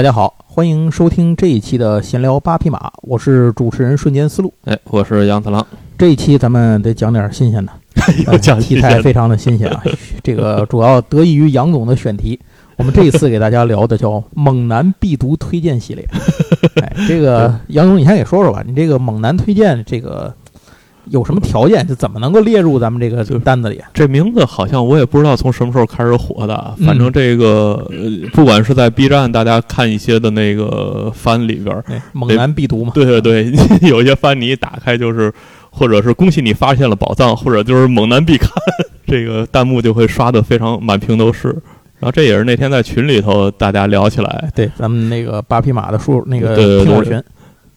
大家好，欢迎收听这一期的闲聊八匹马，我是主持人瞬间思路。哎，我是杨次郎。这一期咱们得讲点新鲜的，又讲题材非常的新鲜啊。这个主要得益于杨总的选题。我们这一次给大家聊的叫“猛男必读推荐系列”。哎，这个 杨总，你先给说说吧。你这个猛男推荐这个。有什么条件就怎么能够列入咱们这个就是单子里？这名字好像我也不知道从什么时候开始火的。反正这个不管是在 B 站，大家看一些的那个番里边，猛男必读嘛。对对对，有些番你一打开就是，或者是恭喜你发现了宝藏，或者就是猛男必看，这个弹幕就会刷的非常满屏都是。然后这也是那天在群里头大家聊起来，对咱们那个八匹马的书那个听友群。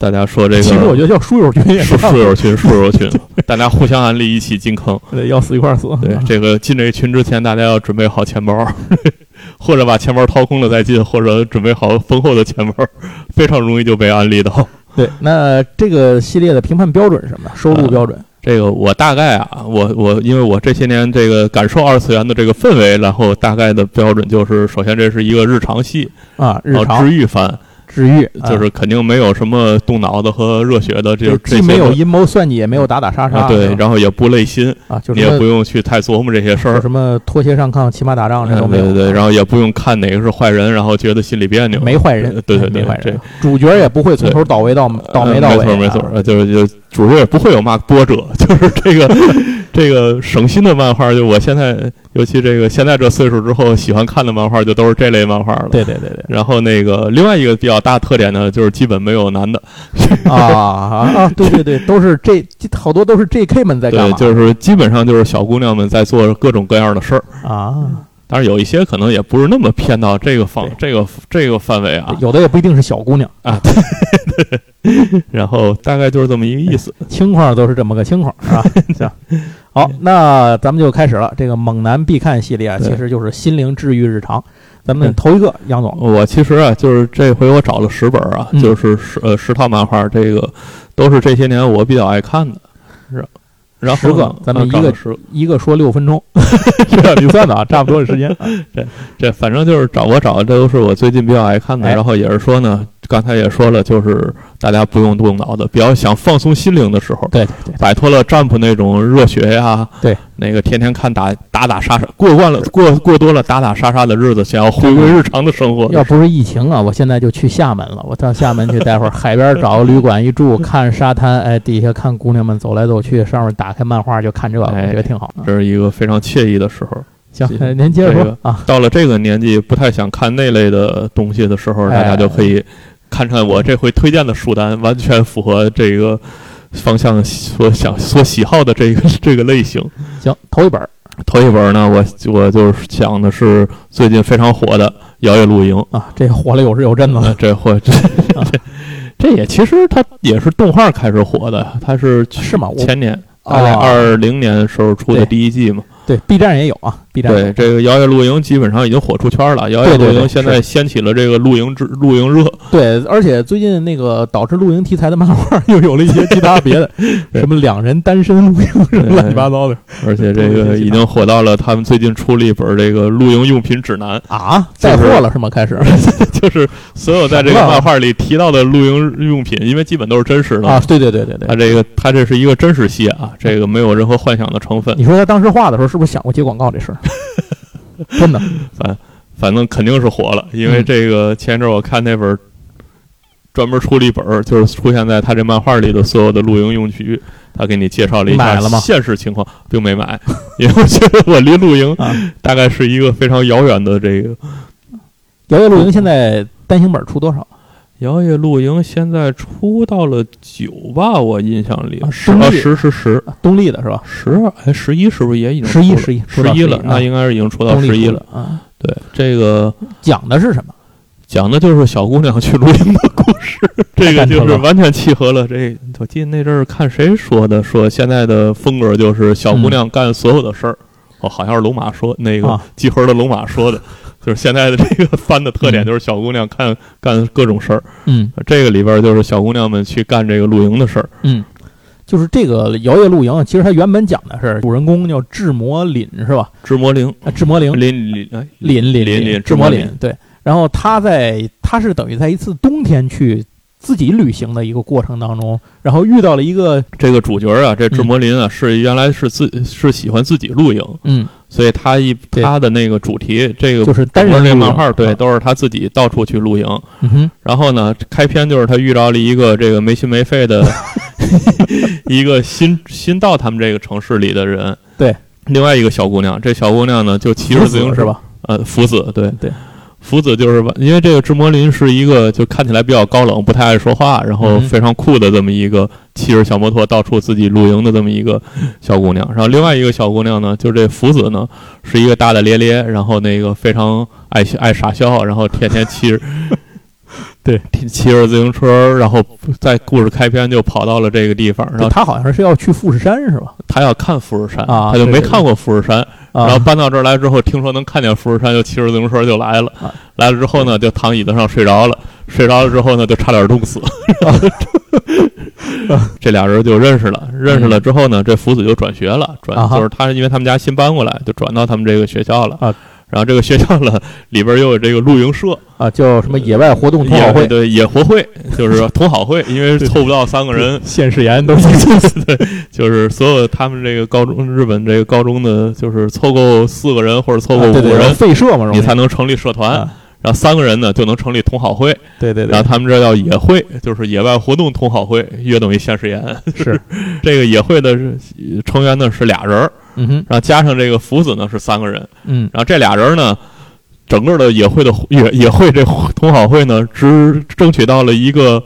大家说这个，其实我觉得叫书友群也是书友群，书友群，大家互相安利，一起进坑，对要死一块死。对，这个进这群之前，大家要准备好钱包，或者把钱包掏空了再进，或者准备好丰厚的钱包，非常容易就被安利到。对，那这个系列的评判标准是什么？收入标准？这个我大概啊，我我因为我这些年这个感受二次元的这个氛围，然后大概的标准就是，首先这是一个日常系啊，日常治愈番。治愈就是肯定没有什么动脑子和热血的，这既没有阴谋算计，也没有打打杀杀，对，然后也不累心啊，就你也不用去太琢磨这些事儿，什么拖鞋上炕、骑马打仗这种，对对对，然后也不用看哪个是坏人，然后觉得心里别扭，没坏人，对对对，没坏人，主角也不会从头倒霉到倒霉到尾，没错没错，就是就主角也不会有嘛波折，就是这个。这个省心的漫画，就我现在，尤其这个现在这岁数之后，喜欢看的漫画就都是这类漫画了。对对对对。然后那个另外一个比较大特点呢，就是基本没有男的。啊啊！对对对，都是这好多都是 J.K. 们在干嘛？对，就是基本上就是小姑娘们在做各种各样的事儿啊。当然有一些可能也不是那么偏到这个方这个这个范围啊，有的也不一定是小姑娘啊。对 然后大概就是这么一个意思，情况都是这么个情况，是吧？行。好，那咱们就开始了。这个猛男必看系列啊，其实就是心灵治愈日常。咱们头一个，杨总，我其实啊，就是这回我找了十本啊，就是十呃十套漫画，这个都是这些年我比较爱看的，是。然后十个，咱们一个一个说六分钟，这样你算的啊，差不多的时间。这这反正就是找我找的，这都是我最近比较爱看的。然后也是说呢，刚才也说了，就是大家不用动脑子，比较想放松心灵的时候，对，摆脱了占卜那种热血呀，对。那个天天看打打打杀杀，过惯了过过多了打打杀杀的日子，想要回归日常的生活。要不是疫情啊，我现在就去厦门了。我到厦门去，待会儿海边找个旅馆一住，看沙滩，哎，底下看姑娘们走来走去，上面打开漫画就看这个，我觉得挺好。这是一个非常惬意的时候。行，您接着说啊。到了这个年纪，不太想看那类的东西的时候，大家就可以看看我这回推荐的书单，完全符合这个。方向所想所喜好的这个 这个类型，行，头一本，头一本呢，我我就是讲的是最近非常火的《摇曳露营》啊，这火了有时有阵子了，这火 这这也其实它也是动画开始火的，它是是吗？前年二二零年时候出的第一季嘛。对，B 站也有啊，B 站对这个摇曳露营基本上已经火出圈了。摇曳露营现在掀起了这个露营之露营热。对，而且最近那个导致露营题材的漫画 又有了一些其他别的，什么两人单身露营，乱七八糟的。而且这个已经火到了他们最近出了一本这个露营用品指南啊，带货了是吗？开始 就是所有在这个漫画里提到的露营用品，因为基本都是真实的啊。对对对对对，它这个它这是一个真实系啊，这个没有任何幻想的成分。你说他当时画的时候。是不是想过接广告这事儿？真的，反反正肯定是火了，因为这个前一阵我看那本专门出了一本，就是出现在他这漫画里的所有的露营用具，他给你介绍了一下现实情况，并没买，因为我觉得我离露营大概是一个非常遥远的这个。摇曳露营现在单行本出多少？摇曳露营现在出到了九吧，我印象里十十十十，东立的是吧？十哎，十一是不是也已经十一十一十一了？那应该是已经出到十一了啊。对，这个讲的是什么？讲的就是小姑娘去露营的故事。这个就是完全契合了。这我记得那阵儿看谁说的，说现在的风格就是小姑娘干所有的事儿。哦，好像是龙马说那个集合的龙马说的。就是现在的这个番的特点，就是小姑娘看干各种事儿。嗯，这个里边就是小姑娘们去干这个露营的事儿。嗯，就是这个摇曳露营，其实它原本讲的是主人公叫智魔凛，是吧？智魔灵，智魔灵，凛凛凛凛凛智魔凛。对，然后他在他是等于在一次冬天去自己旅行的一个过程当中，然后遇到了一个这个主角啊，这智魔林啊，是原来是自是喜欢自己露营，嗯，所以他一他的那个主题，这个就是单人这露营漫画，对，啊都是他自己到处去露营。嗯哼。然后呢，开篇就是他遇到了一个这个没心没肺的 一个新新到他们这个城市里的人，对，另外一个小姑娘，这小姑娘呢就骑着自行车？吧？呃，福子，对。对，福子就是吧因为这个志摩林是一个就看起来比较高冷、不太爱说话，然后嗯非常酷的这么一个骑着小摩托到处自己露营的这么一个小姑娘。然后另外一个小姑娘呢，就是这福子呢，是一个大大咧咧，然后那个非常爱爱傻笑，然后天天骑着。对，骑着自行车，然后在故事开篇就跑到了这个地方，然后他好像是要去富士山是吧？他要看富士山，啊他就没看过富士山，啊，然后搬到这儿来之后，听说能看见富士山，就骑着自行车就来了。啊来了之后呢，就躺椅子上睡着了。睡着了之后呢，就差点冻死。这俩人就认识了，认识了之后呢，这福子就转学了，转啊就是他因为他们家新搬过来，就转到他们这个学校了。啊然后这个学校呢，里边又有这个露营社，啊，叫什么野外活动同好会，对野活会，就是同好会，因为凑不到三个人，现世言都是 就是所有他们这个高中日本这个高中的，就是凑够四个人或者凑够五个人，废社嘛，你才能成立社团。啊然后三个人呢就能成立同好会，对对对，然后他们这叫野会，就是野外活动同好会，约等于现实言。是，这个野会的成员呢是俩人儿，嗯哼，然后加上这个福子呢是三个人，嗯。然后这俩人呢，整个的野会的野野会这同好会呢，只争取到了一个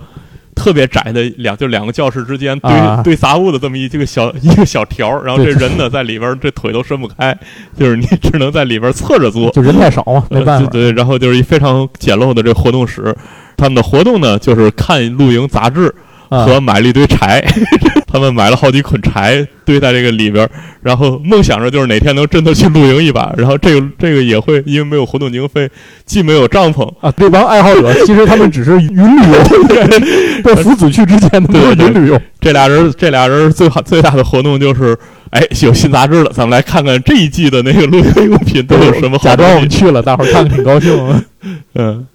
特别窄的两就两个教室之间堆、啊。堆杂物的这么一这个小 一个小条儿，然后这人呢在里边这腿都伸不开，就是你只能在里边侧着坐，就人太少嘛，没办法。呃，对对，然后就是一非常简陋的这活动室。他们的活动呢，就是看露营杂志啊和买了一堆柴。他们买了好几捆柴堆在这个里边儿，然后梦想着就是哪天能真的去露营一把。然后这个这个也会因为没有活动经费，既没有帐篷，啊，这帮爱好者其实他们只是云旅游，在福子去之前，都是云旅游。这俩人这俩人最好最大的活动就是，哎，有新杂志了，咱们来看看这一季的那个露营用品都有什么好假装我。们去了，大伙儿看看挺高兴。嗯，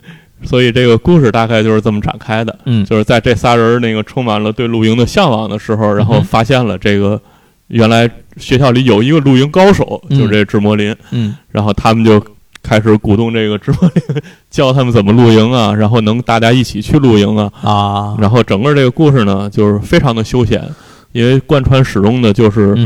所以这个故事大概就是这么展开的。嗯。就是在这仨人那个充满了对露营的向往的时候，然后发现了这个原来学校里有一个露营高手，嗯。就是这智魔林，嗯。然后他们就开始鼓动这个智魔林教他们怎么露营啊，然后能大家一起去露营啊，啊，然后整个这个故事呢，就是非常的休闲，因为贯穿始终的就是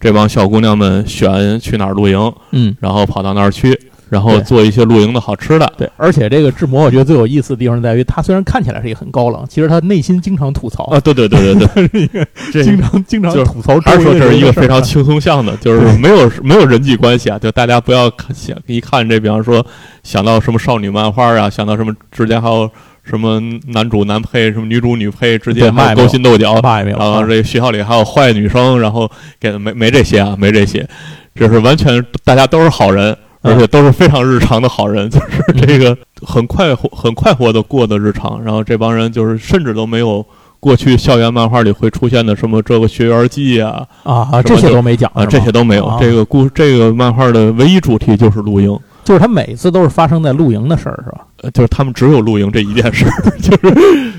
这帮小姑娘们选去哪儿露营，嗯。然后跑到那儿去，然后做一些露营的好吃的。对，而且这个志摩，我觉得最有意思的地方在于，他虽然看起来是一个很高冷，其实他内心经常吐槽，啊，对对对对对，是一个经常经常就是吐槽周还是说。这是一个非常轻松向的，就是没有没有人际关系啊，就大家不要看想一看这，比方说想到什么少女漫画啊，想到什么之间还有什么男主男配，什么女主女配之对间还勾心斗角，啊然后这学校里还有坏女生，然后给没没这些啊，没这些，这是完全大家都是好人。而且都是非常日常的好人，就是这个很快活、很快活的过的日常。然后这帮人就是甚至都没有过去校园漫画里会出现的什么这个学员记啊啊啊，这些都没讲啊，这些都没有。啊这个故这个漫画的唯一主题就是露营，就是他每次都是发生在露营的事儿，是吧？呃就是他们只有露营这一件事儿，就是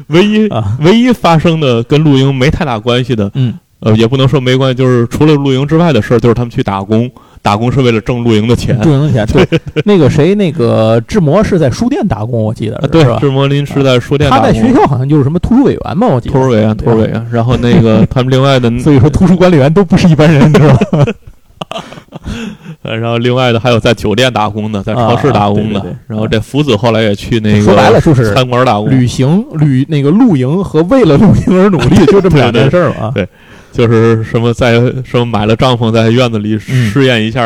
唯一、啊，唯一发生的跟露营没太大关系的，嗯，呃，也不能说没关系，就是除了露营之外的事儿，就是他们去打工，打工是为了挣露营的钱。露营的钱，对，那个谁，那个志摩是在书店打工，我记得啊，对是，吧？智魔林是在书店他在打工，学校好像就是什么图书委员吧，我记得。图书委员，图书委员。然后那个 他们另外的，所以说，图书管理员都不是一般人，知道吧？呃 然后另外的还有在酒店打工的，在超市打工的。啊对对对然后这福子后来也去那个说白了就是餐馆打工，旅行、旅那个露营和为了露营而努力，就这么两件事儿嘛。啊对就是什么在什么买了帐篷，在院子里嗯试验一下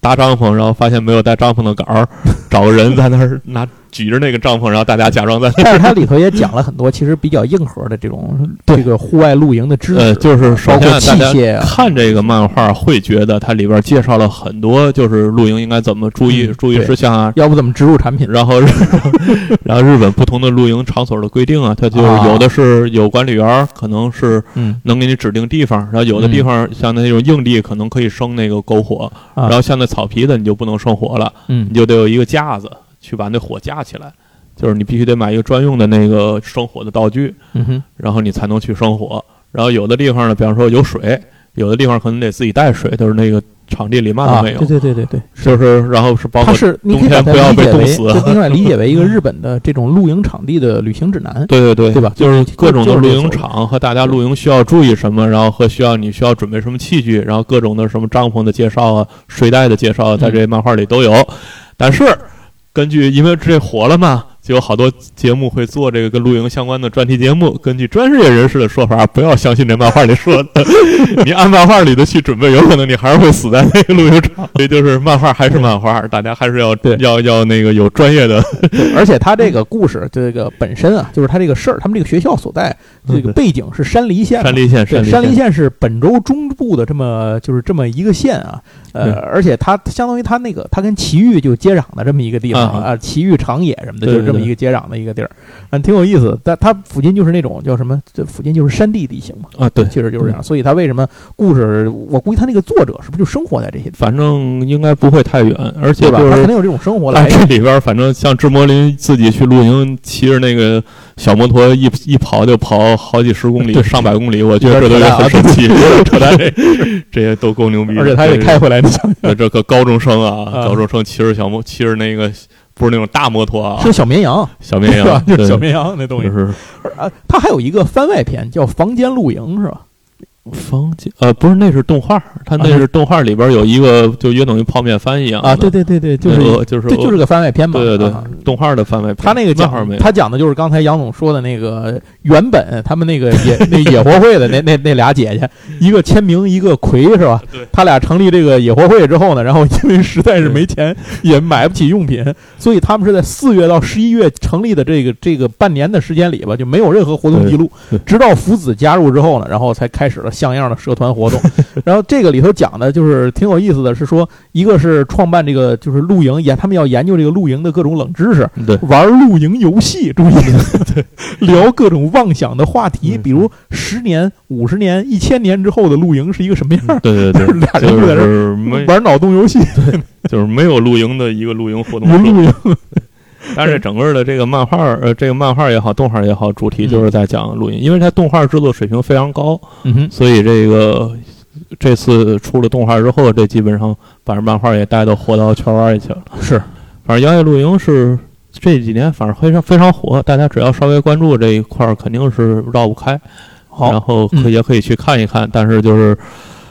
搭帐篷，然后发现没有带帐篷的杆儿，找个人在那儿拿举着那个帐篷，然后大家假装在。但是它里头也讲了很多其实比较硬核的这种 这个户外露营的知识，呃，就是首包括器械啊，看这个漫画会觉得它里边介绍了很多，就是露营应该怎么注意、嗯注意事项啊，要不怎么植入产品？然后，然后日本不同的露营场所的规定啊，它就是有的是有管理员，可能是嗯能给你指定地方，然后有的地方像那种硬地可能可以生那个篝火，啊然后像那草皮的你就不能生火了，嗯你就得有一个架子，去把那火架起来，就是你必须得买一个专用的那个生火的道具，嗯，然后你才能去生火。然后有的地方呢，比方说有水，有的地方可能得自己带水，就是那个。场地里嘛都没有，对对对对对，就是然后是包括冬天不要被冻死，另外理解为一个 日本的这种露营场地的旅行指南，对对对，对吧？就是各种的露营场和大家露营需要注意什么，然后和需要你需要准备什么器具，然后各种的什么帐篷的介绍啊、睡袋的介绍，在这漫画里都有。但是根据因为这火了嘛。就有好多节目会做这个跟露营相关的专题节目。根据专业人士的说法，不要相信这漫画里说的。你按漫画里的去准备，有可能你还是会死在那个露营场。所以就是漫画还是漫画，大家还是要要要那个有专业的。而且他这个故事这个本身啊，就是他这个事儿，他们这个学校所在这个背景是山梨县。山梨县，山梨县是本州中部的这么就是这么一个县啊。呃，而且它相当于它那个，它跟奇遇就接壤的这么一个地方啊，奇遇长野什么的，就是这么一个接壤的一个地儿，嗯，挺有意思。但它附近就是那种叫什么？这附近就是山地地形嘛。啊，对，其实就是这样。所以它为什么故事？我估计他那个作者是不是就生活在这些？反正应该不会太远，而且吧，他肯定有这种生活来。这里边反正像志摩林自己去露营，骑着那个小摩托一一跑就跑好几十公里、上百公里，我觉得这都很神奇，扯淡，这些都够牛逼。而且他也开回来，这个高中生啊，高中生骑着小摩，骑着那个不是那种大摩托啊，是小绵羊，小绵羊，就是小绵羊那东西。是啊，它还有一个番外篇叫《房间露营》，是吧？房间呃不是那是动画，他那是动画里边有一个就约等于泡面番一样啊，对对对对，就是就是这就是个番外篇嘛，对对对，动画的番外篇。他那个讲他讲的就是刚才杨总说的那个原本他们那个野 那野活会的那那那俩姐姐，一个签名一个葵是吧？他俩成立这个野活会之后呢，然后因为实在是没钱也买不起用品，所以他们是在四月到十一月成立的这个这个半年的时间里吧，就没有任何活动记录，直到福子加入之后呢，然后才开始了。像样的社团活动，然后这个里头讲的就是挺有意思的，是说一个是创办这个就是露营研，他们要研究这个露营的各种冷知识，对，玩露营游戏，注意，对，聊各种妄想的话题，比如十年、五十年、一千年之后的露营是一个什么样？对对对，俩人就在这玩脑洞游戏，对，就是没有露营的一个露营活动，露营。但是整个的这个漫画，呃，这个漫画也好，动画也好，主题就是在讲录音，因为它动画制作水平非常高，嗯哼，所以这个这次出了动画之后，这基本上把这漫画也带到火到圈外去了。是，反正摇曳露营是这几年反正非常非常火，大家只要稍微关注这一块儿，肯定是绕不开。好，然后可也可以去看一看，但是就是。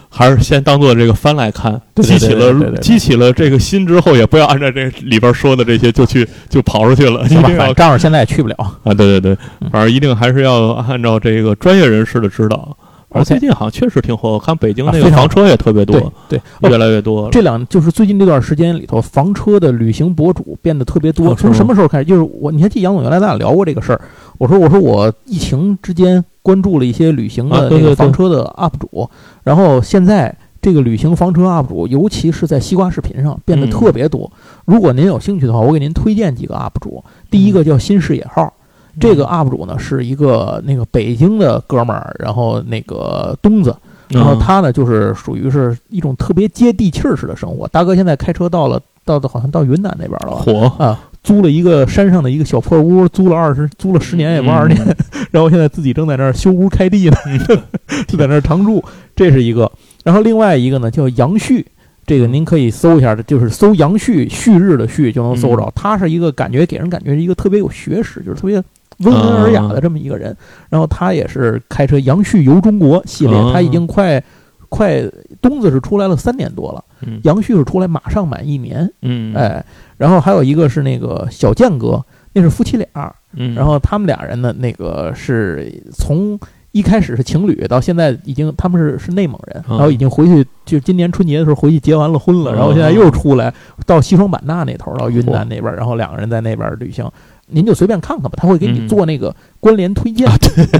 还是先当做这个番来看，激起了激起了这个心之后，也不要按照这里边说的这些就去就跑出去了。一定要，正好现在也去不了啊！对对对，反正一定还是要按照这个专业人士的指导。而最近好像确实挺火，我看北京那个房车也特别多，对，越来越多。这两就是最近这段时间里头，房车的旅行博主变得特别多。从什么时候开始？就是我，你还记得杨总原来咱俩聊过这个事儿？我说我说我疫情之间关注了一些旅行的那个房车的 UP 主，然后现在这个旅行房车 UP 主，尤其是在西瓜视频上变得特别多。如果您有兴趣的话，我给您推荐几个 UP 主。第一个叫新视野号。这个 UP 主呢是一个那个北京的哥们儿，然后那个东子，然后他呢就是属于是一种特别接地气儿式的生活。大哥现在开车到了，到的好像到云南那边了吧？火啊！租了一个山上的一个小破屋，租了二十，租了十年也不二十年，然后现在自己正在那儿修屋开地呢，就在那儿常住。这是一个，然后另外一个呢叫杨旭，这个您可以搜一下，就是搜杨旭旭日的旭就能搜着。他是一个感觉给人感觉是一个特别有学识，就是特别。温文尔雅的这么一个人，然后他也是开车“杨旭游中国”系列，他已经快快东子是出来了三年多了，杨旭是出来马上满一年，嗯，哎，然后还有一个是那个小健哥，那是夫妻俩，嗯，然后他们俩人呢，那个是从一开始是情侣，到现在已经他们是是内蒙人，然后已经回去就今年春节的时候回去结完了婚了，然后现在又出来到西双版纳那头到云南那边，然后两个人在那边旅行。您就随便看看吧，他会给你做那个关联推荐，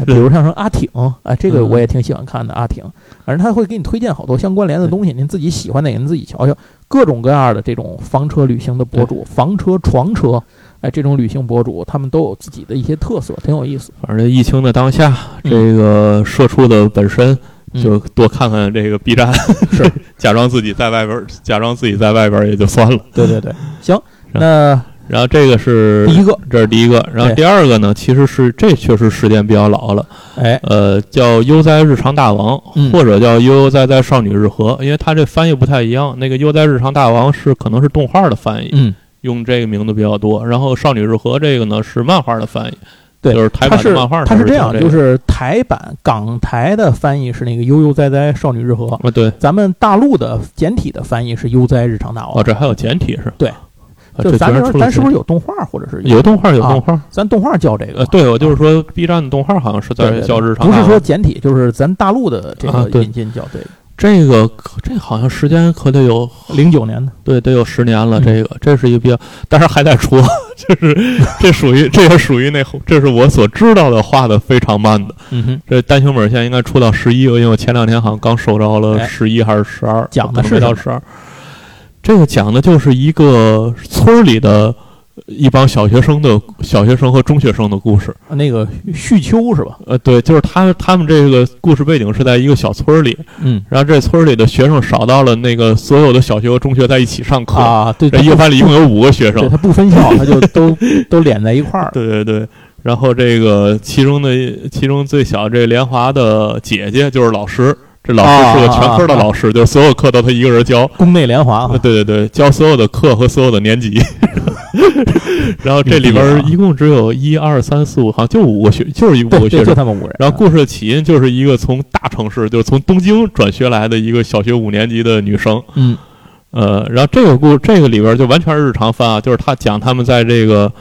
比如像说阿挺啊，这个我也挺喜欢看的阿挺，反正他会给你推荐好多相关联的东西，您自己喜欢哪个您自己瞧瞧，各种各样的这种房车旅行的博主，房车、床车，哎，这种旅行博主他们都有自己的一些特色，挺有意思。反正疫情的当下，这个社畜的本身就多看看这个 B 站，是。假装自己在外边，假装自己在外边也就算了。对对对，行，那。然后这个是第一个，这是第一个。然后第二个呢，其实是这确实时间比较老了，哎，呃，叫《悠哉日常大王》嗯或者叫《悠悠哉哉少女日和》，因为它这翻译不太一样。那个《悠哉日常大王》是可能是动画的翻译，嗯，用这个名字比较多。然后《少女日和》这个呢是漫画的翻译，对就是台版的漫画。它是这样，这个就是台版港台的翻译是那个悠悠哉哉少女日和，啊，对，咱们大陆的简体的翻译是悠哉日常大王。哦，这还有简体是吧？对就咱居然出了这咱是不是有动画，或者是有动画有啊动画？咱动画叫这个呃，？对，我就是说，B 站的动画好像是在叫日常不是说简体，就是咱大陆的这个引进叫这个。这个可这好像时间可得有零九年的，对，得有十年了。嗯这个这是一个比较，但是还在出，就是这属于这也属于那，这是我所知道的画的非常慢的。嗯哼，这单行本现在应该出到十一，因为我前两天好像刚收着了哎十一还是十二，讲的是到十二。这个讲的就是一个村儿里的一帮小学生的小学生和中学生的故事。那个旭秋是吧？呃，对，就是他他们这个故事背景是在一个小村儿里，嗯然后这村儿里的学生少到了那个所有的小学和中学在一起上课。啊，对，这一个班里一共有五个学生，他不分校，他就都都连在一块儿。对对对，然后这个其中的其中最小这莲华的姐姐就是老师，这老师是个全科的老师，就是所有课都他一个人教。宫内莲华对对对，教所有的课和所有的年级。然后这里边一共只有一二三四五，好像就五个学，就是一五个学生。他们五人。然后故事的起因就是一个从大城市，就是从东京转学来的一个小学五年级的女生。嗯呃，然后这个故这个里边就完全是日常番啊，就是他讲他们在这个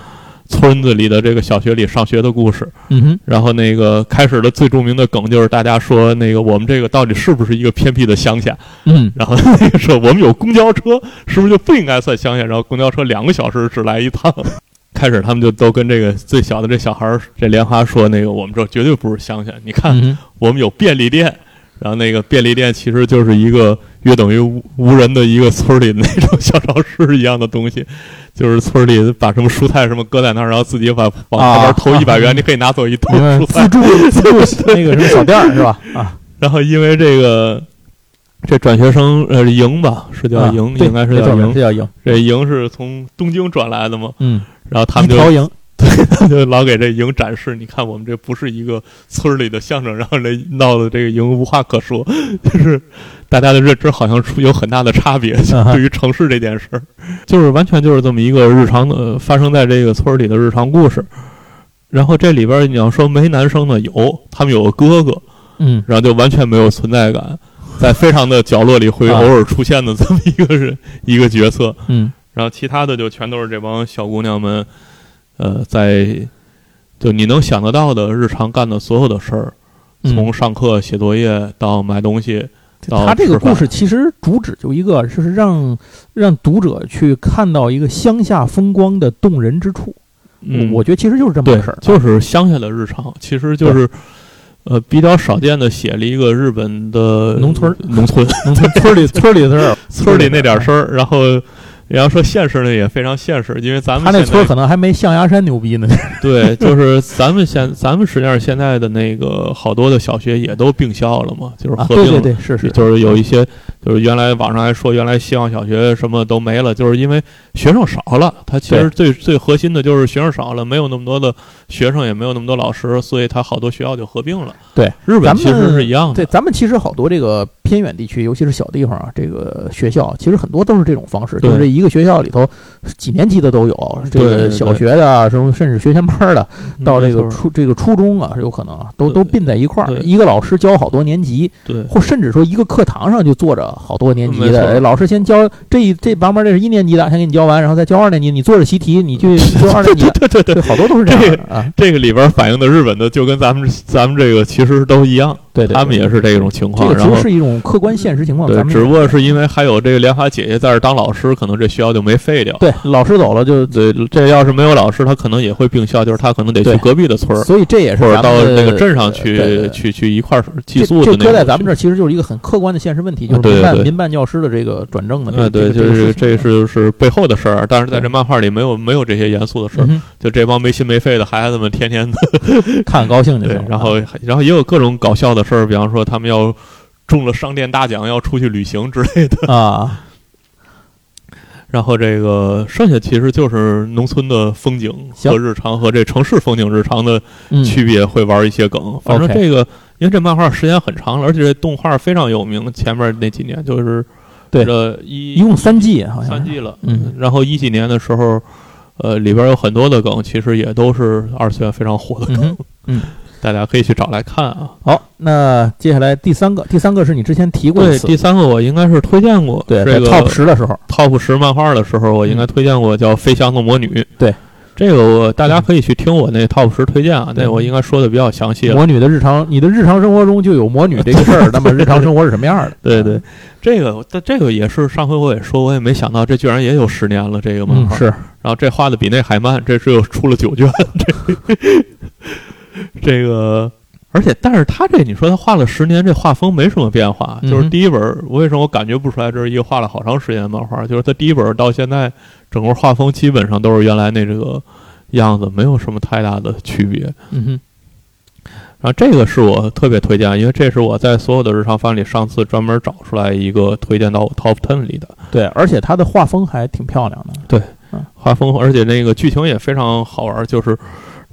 村子里的这个小学里上学的故事。嗯哼，然后那个开始的最著名的梗就是大家说那个我们这个到底是不是一个偏僻的乡下？嗯然后那个说我们有公交车，是不是就不应该算乡下？然后公交车两个小时只来一趟。开始他们就都跟这个最小的这小孩儿这莲花说那个我们这绝对不是乡下，你看嗯，我们有便利店，然后那个便利店其实就是一个约等于无无人的一个村里的那种小超市一样的东西，就是村里把什么蔬菜什么搁在那儿，然后自己把往旁边投一百元，你可以拿走一兜明白蔬菜。自助自助那个什么小店儿是吧？啊，然后因为这个这转学生呃营吧，是叫啊营，对应该是叫营这。叫营。这营是从东京转来的嘛，嗯，然后他们就一条营。就老给这营展示，你看我们这不是一个村儿里的相声，然后这闹得这个营无话可说，就是大家的认知好像出有很大的差别，对于城市这件事儿，就是完全就是这么一个日常的、呃发生在这个村儿里的日常故事。然后这里边你要说没男生的有，他们有个哥哥，嗯然后就完全没有存在感，在非常的角落里会啊偶尔出现的这么一个人、一个角色。嗯然后其他的就全都是这帮小姑娘们，呃，在就你能想得到的日常干的所有的事儿，嗯从上课写作业到买东西，到他这个故事其实主旨就一个，就是让让读者去看到一个乡下风光的动人之处。嗯，我觉得其实就是这么回事儿，，就是乡下的日常，其实就是。呃，比较少见的写了一个日本的农村农村农村村里村里的事儿，村里那点儿事儿，然后你要说现实呢，也非常现实，因为咱们他那村可能还没象牙山牛逼呢。对，就是咱们现咱们实际上现在的那个好多的小学也都并校了嘛，就是啊，合并对对，是是，就是有一些，就是原来网上还说原来希望小学什么都没了，就是因为学生少了。它其实最最核心的就是学生少了，没有那么多的学生，也没有那么多老师，所以它好多学校就合并了。对，日本其实是一样的。对，咱们其实好多这个偏远地区，尤其是小地方啊，这个学校其实很多都是这种方式，对就是这一个学校里头几年级的都有，这个小学的啊，什么甚至学前班的，到这个初这个初中啊，有可能啊，都都并在一块儿对，一个老师教好多年级，对或甚至说一个课堂上就坐着好多年级的，哎老师先教这一这旁边这是一年级的，先给你教完，然后再教二年级，你做着习题，你去 做二年级的，对对对对，好多都是这样的啊，这个里边反映的日本的就跟咱们咱们这个其实都一样，对对，他们也是这种情况。这个其实是一种客观现实情况，对只不过是因为还有这个莲花姐姐在这儿当老师，可能这学校就没废掉。对老师走了就对，这要是没有老师，他可能也会并校，就是他可能得去隔壁的村儿，所以这也是或者到那个镇上呃去去去一块儿寄宿的那种这搁在咱们这儿其实就是一个很客观的现实问题，就是民办民办教师的这个转正的这呃，个对，就是这是是背后的事儿，但是在这漫画里没有没有这些严肃的事儿，就这帮没心没肺的孩子们天天的 看高兴就行，，对然后然后也有各种搞笑的事儿，比方说他们要中了商店大奖要出去旅行之类的，啊，然后这个剩下其实就是农村的风景和日常和这城市风景日常的嗯区别，会玩一些梗。反正这个，因为这漫画时间很长了，而且这动画非常有名，前面那几年就是对这一一共三季好像三季了。嗯，然后一几年的时候，呃，里边有很多的梗，其实也都是二次元非常火的梗，嗯哼大家可以去找来看啊。好，那接下来第三个，第三个是你之前提过的对，第三个我应该是推荐过，对，这个 Top 十的时候，Top 十漫画的时候，我应该推荐过叫《飞翔的魔女》。对，这个我大家可以去听我那 Top 十推荐啊，那我应该说的比较详细了。魔女的日常，你的日常生活中就有魔女这个事儿，那么 日常生活是什么样的？对对，这个但这个也是上回我也说，我也没想到这居然也有十年了这个漫画。嗯是，然后这画的比那还慢，这只有出了九卷。这这个，而且但是他这你说他画了十年，这画风没什么变化，就是第一本儿我为什么我感觉不出来这是一个画了好长时间的漫画？就是他第一本儿到现在整个画风基本上都是原来那这个样子，没有什么太大的区别。嗯哼，然后这个是我特别推荐，因为这是我在所有的日常番里上次专门找出来一个推荐到我 Top Ten 里的。对，而且他的画风还挺漂亮的，对画风，而且那个剧情也非常好玩儿，就是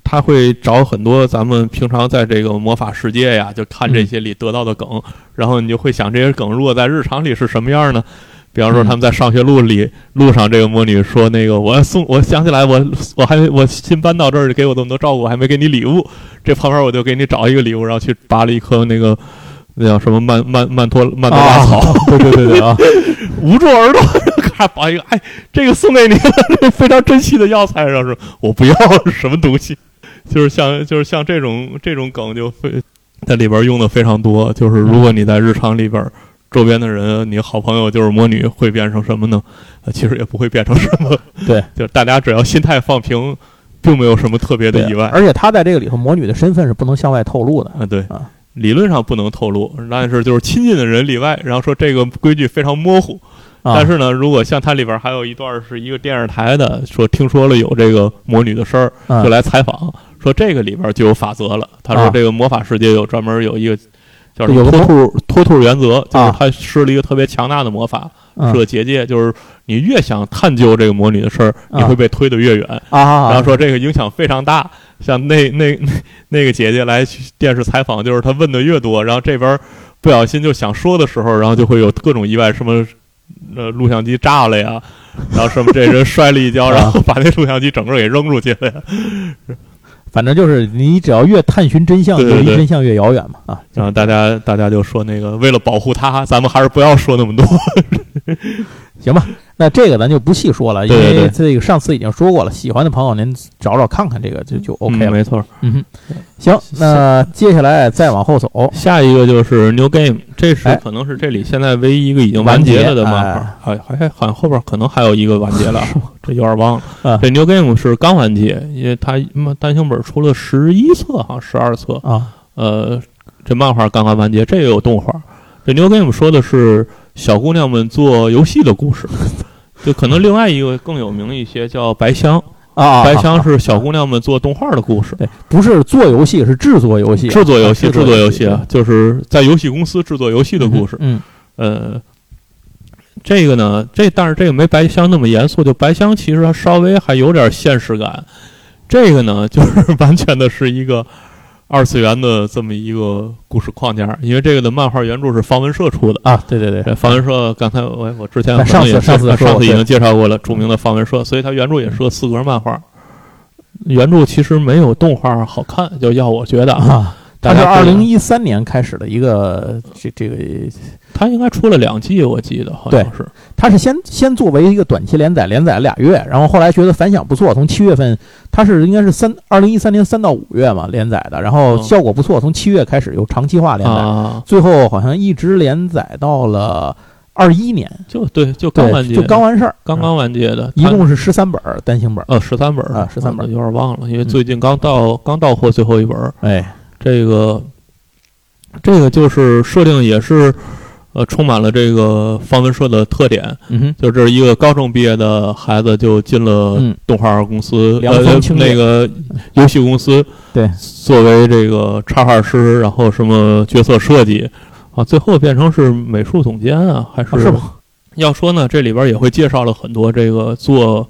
他会找很多咱们平常在这个魔法世界呀，就看这些里得到的梗，然后你就会想这些梗如果在日常里是什么样呢？比方说嗯。他们在上学路里路上，这个魔女说那个我送，我想起来我我还我新搬到这儿，给我这么多照顾，我还没给你礼物，这旁边我就给你找一个礼物，然后去拔了一棵那个。那叫什么曼曼曼托曼多拉草，啊，对对对对啊，捂住耳朵，咔拔一个，哎，这个送给你了，这 个非常珍惜的药材，然后说我不要什么东西，就是像就是像这种这种梗就非在里边用的非常多，就是如果你在日常里边。周边的人，你好朋友就是魔女，会变成什么呢？呃，其实也不会变成什么。对，就是大家只要心态放平，并没有什么特别的意外。而且他在这个里头，魔女的身份是不能向外透露的，啊，对啊，理论上不能透露，但是就是亲近的人例外。然后说这个规矩非常模糊，啊但是呢，如果像它里边还有一段是一个电视台的说听说了有这个魔女的事儿，嗯。就来采访，说这个里边就有法则了。他说啊。这个魔法世界有专门有一个叫什么脱兔脱兔原则，就是啊他施了一个特别强大的魔法，嗯是个结界，就是你越想探究这个魔女的事儿，你啊会被推得越远。啊，然后说这个影响非常大，像那那那那个姐姐来去电视采访，就是她问的越多，然后这边不小心就想说的时候，然后就会有各种意外，什么呃录像机炸了呀，然后什么这人摔了一跤，啊然后把那录像机整个给扔出去了呀。反正就是你只要越探寻真相，对对对就离真相越遥远嘛啊。然后大家大家就说那个为了保护他，咱们还是不要说那么多。行吧，那这个咱就不细说了，因为这个上次已经说过了。喜欢的朋友您找找看看，这个就就 OK 了。嗯没错。嗯哼，行，那接下来再往后走，下一个就是 New Game，这是哎可能是这里现在唯一一个已经完结了的漫完画，还还好像后边可能还有一个完结了，这有点忘了。啊这 New Game 是刚完结，因为它嗯单行本出了十一册，好像十二册。啊，呃，这漫画刚刚完结，这也有动画。这 New Game 说的是小姑娘们做游戏的故事，就可能另外一个更有名一些，叫白香。啊，白香是小啊姑娘们做动画的故事。对，不是做游戏，是制作游戏，制作游戏，啊制作游戏啊，就是在游戏公司制作游戏的故事。嗯呃，这个呢，这但是这个没白香那么严肃，就白香其实它稍微还有点现实感。这个呢，就是完全的是一个二次元的这么一个故事框架，因为这个的漫画原著是方文社出的。啊，对对对，方文社刚才我我之前啊上次上次上次已经介绍过了，著名的方文社，所以它原著也是个四格漫画。原著其实没有动画好看，就要我觉得啊，啊，它是二零一三年开始的一个这这个，它应该出了两季，我记得好像是。他是先先作为一个短期连载，连载了俩月，然后后来觉得反响不错，从七月份他是应该是三二零一三年三到五月嘛连载的，然后嗯效果不错，从七月开始有长期化连载，啊，最后好像一直连载到了二一年，就对，就刚完，结，就刚完事儿，刚刚完结的，一共是十三本儿单行本儿，呃十三本儿。啊十三本儿。有点忘了，因为最近刚到刚到货最后一本儿，哎，这个这个就是设定也是呃充满了这个方文社的特点，嗯哼，就这是一个高中毕业的孩子就进了嗯动画公司，那个游戏公司，对，作为这个插画师，然后什么角色设计啊，最后变成是美术总监啊，还啊是吗？要说呢，这里边也会介绍了很多这个做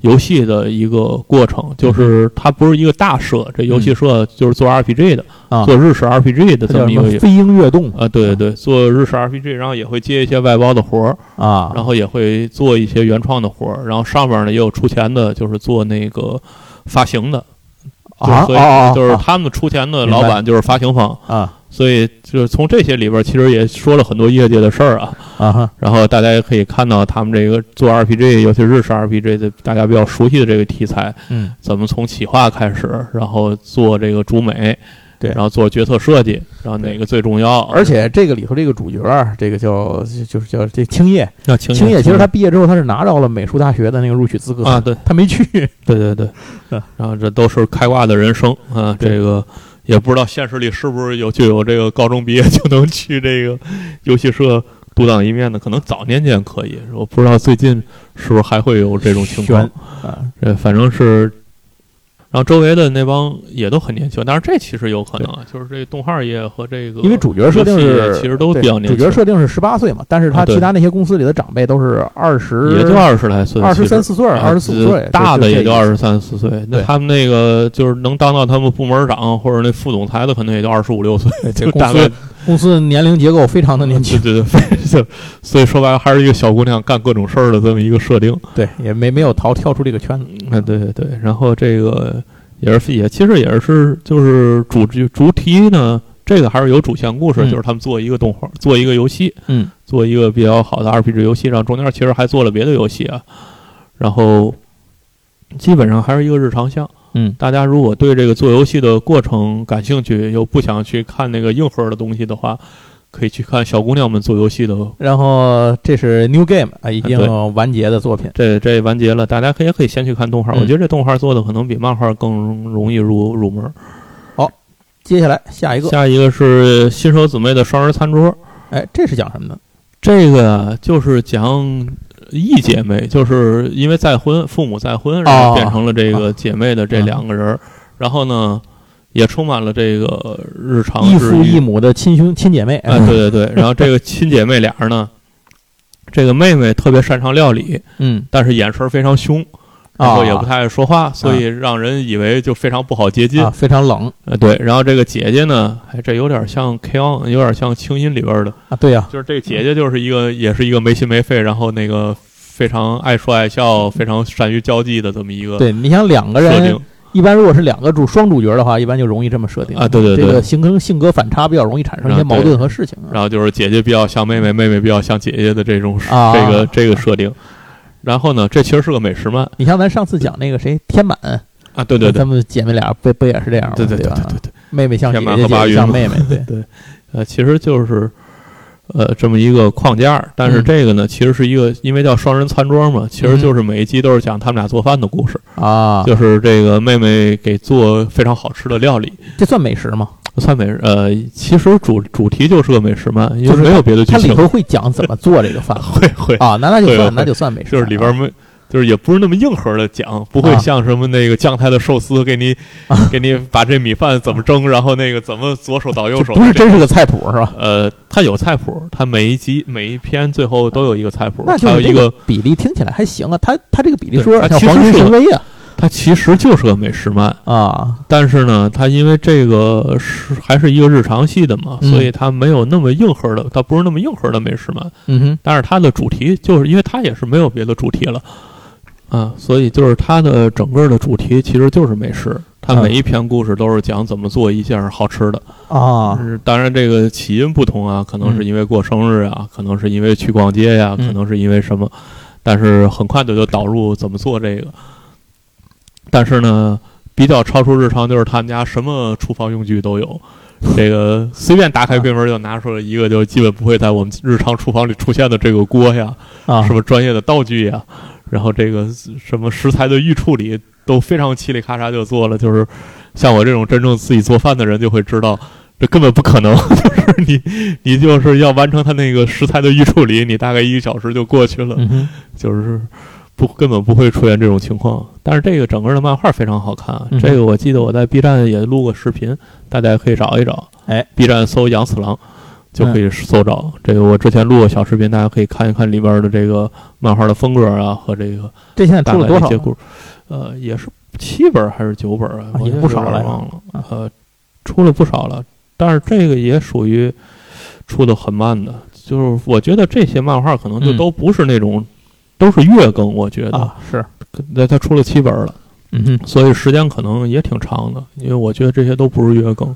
游戏的一个过程，就是它不是一个大社，这游戏社就是做 RPG 的，啊，做日式 RPG 的这么一个飞鹰跃动。啊，对对对，做日式 RPG，然后也会接一些外包的活儿啊，然后也会做一些原创的活儿，然后上面呢也有出钱的，就是做那个发行的。啊啊！就是他们出钱的老板就是发行方。啊，所以就是从这些里边，其实也说了很多业界的事儿啊啊。然后大家也可以看到他们这个做 RPG，尤其日式 RPG 的大家比较熟悉的这个题材，嗯，怎么从企划开始，然后做这个主美。对，然后做角色设计，然后哪个最重要？而且这个里头这个主角，这个叫就是叫这青叶，青青叶。其实他毕业之后，他是拿到了美术大学的那个录取资格啊，对他没去。对对对，然后这都是开挂的人生啊，这个也不知道现实里是不是有就有这个高中毕业就能去这个 游戏社独当一面的，可能早年间可以，我不知道最近是不是还会有这种情况啊？这反正是。然后周围的那帮也都很年轻，但是这其实有可能啊，就是这动画业和这个，因为主角设定是其实都比较年轻，主角设定是十八岁嘛，但是他其他那些公司里的长辈都是二十，也就二十来岁，二十三四岁，二十四五岁，大的也就二十三四岁。那他们那个就是能当到他们部门长或者那副总裁的，可能也就二十五六岁，这大概。公司年龄结构非常的年轻，对对对，所以说白了还是一个小姑娘干各种事儿的这么一个设定，对，也没没有逃跳出这个圈子。嗯，对对对，然后这个。也是也其实也是就是主主主题呢，这个还是有主线故事，就是他们做一个动画，做一个游戏，嗯，做一个比较好的 RPG 游戏，然后中间其实还做了别的游戏啊，然后基本上还是一个日常项，嗯，大家如果对这个做游戏的过程感兴趣，又不想去看那个硬核的东西的话。可以去看小姑娘们做游戏的，然后这是 New Game 啊，已经完结的作品。这这完结了，大家可以可以先去看动画。我觉得这动画做的可能比漫画更容易入入门。好，接下来下一个，下一个是新手姊妹的双人餐桌。哎，这是讲什么呢？这个就是讲异姐妹，就是因为再婚，父母再婚，然后变成了这个姐妹的这两个人。然后呢？也充满了这个日常异父异母的亲兄亲姐妹，哎，对对对，然后这个亲姐妹俩呢，这个妹妹特别擅长料理，嗯，但是眼神非常凶，然后也不太爱说话，所以让人以为就非常不好接近，非常冷，呃，对，然后这个姐姐呢，哎，这有点像 K on，有点像清音里边的啊，对呀，就是这个姐姐就是一个，也是一个没心没肺，然后那个非常爱说爱笑，非常善于交际的这么一个，对你想两个人。一般如果是两个主双主角的话，一般就容易这么设定啊。对对对，这个性格性格反差比较容易产生一些矛盾和事情。然后就是姐姐比较像妹妹，妹妹比较像姐姐的这种这个这个设定。然后呢，这其实是个美食漫。你像咱上次讲那个谁天满啊，对对，他们姐妹俩不不也是这样吗？对对对对对对，妹妹像姐姐，姐姐像妹妹，对对。呃，其实就是。呃，这么一个框架，但是这个呢，其实是一个，因为叫双人餐桌嘛，其实就是每一集都是讲他们俩做饭的故事啊，就是这个妹妹给做非常好吃的料理，这算美食吗？算美食，呃，其实主主题就是个美食嘛，因为没有别的剧情。它里头会讲怎么做这个饭，会会啊，那那就算那就算美食，就是里边没。就是也不是那么硬核的讲，不会像什么那个酱太的寿司给你，给你把这米饭怎么蒸，然后那个怎么左手倒右手，不是真是个菜谱是吧？呃，它有菜谱，它每一集每一篇最后都有一个菜谱，还有一个比例听起来还行啊。它它这个比例说像黄金神威啊，它其实就是个美食漫啊。但是呢，它因为这个是还是一个日常系的嘛，所以它没有那么硬核的，它不是那么硬核的美食漫。嗯哼，但是它的主题就是因为它也是没有别的主题了。啊，所以就是它的整个的主题其实就是美食，它每一篇故事都是讲怎么做一件好吃的啊。当然，这个起因不同啊，可能是因为过生日啊，可能是因为去逛街呀，可能是因为什么，但是很快的就导入怎么做这个。但是呢，比较超出日常就是他们家什么厨房用具都有，这个随便打开柜门就拿出来一个，就基本不会在我们日常厨房里出现的这个锅呀，啊，什么专业的道具呀。然后这个什么食材的预处理都非常嘁里咔嚓就做了，就是像我这种真正自己做饭的人就会知道，这根本不可能。就是你你就是要完成它那个食材的预处理，你大概一个小时就过去了，就是不根本不会出现这种情况。但是这个整个的漫画非常好看，这个我记得我在 B 站也录过视频，大家可以找一找。哎，B 站搜杨四郎。就可以搜着。这个我之前录过小视频，大家可以看一看里边的这个漫画的风格啊和这个这现在出了多少？呃，也是七本还是九本啊？也不少了，忘了。呃，出了不少了，但是这个也属于出的很慢的。就是我觉得这些漫画可能就都不是那种，都是月更。我觉得啊是，那他出了七本了，嗯哼，所以时间可能也挺长的。因为我觉得这些都不是月更，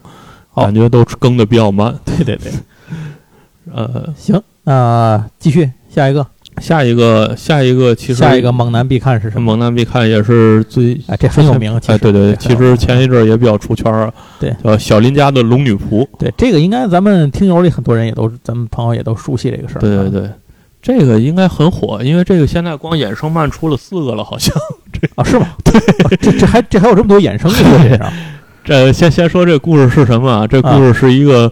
感觉都更的比较慢。对 对对，呃，行，那继续下一个。下一个，下一个，其实下一个猛男必看是什么？猛男必看也是最哎，这很有名。哎，对对，其实前一阵也比较出圈啊。对，叫小林家的龙女仆。对，这个应该咱们听友里很多人也都，咱们朋友也都熟悉这个事儿。对对对，这个应该很火，因为这个现在光衍生漫出了四个了，好像。这 啊，是吗？对，这这还这还有这么多衍生的这先先说这故事是什么啊？这故事是一个。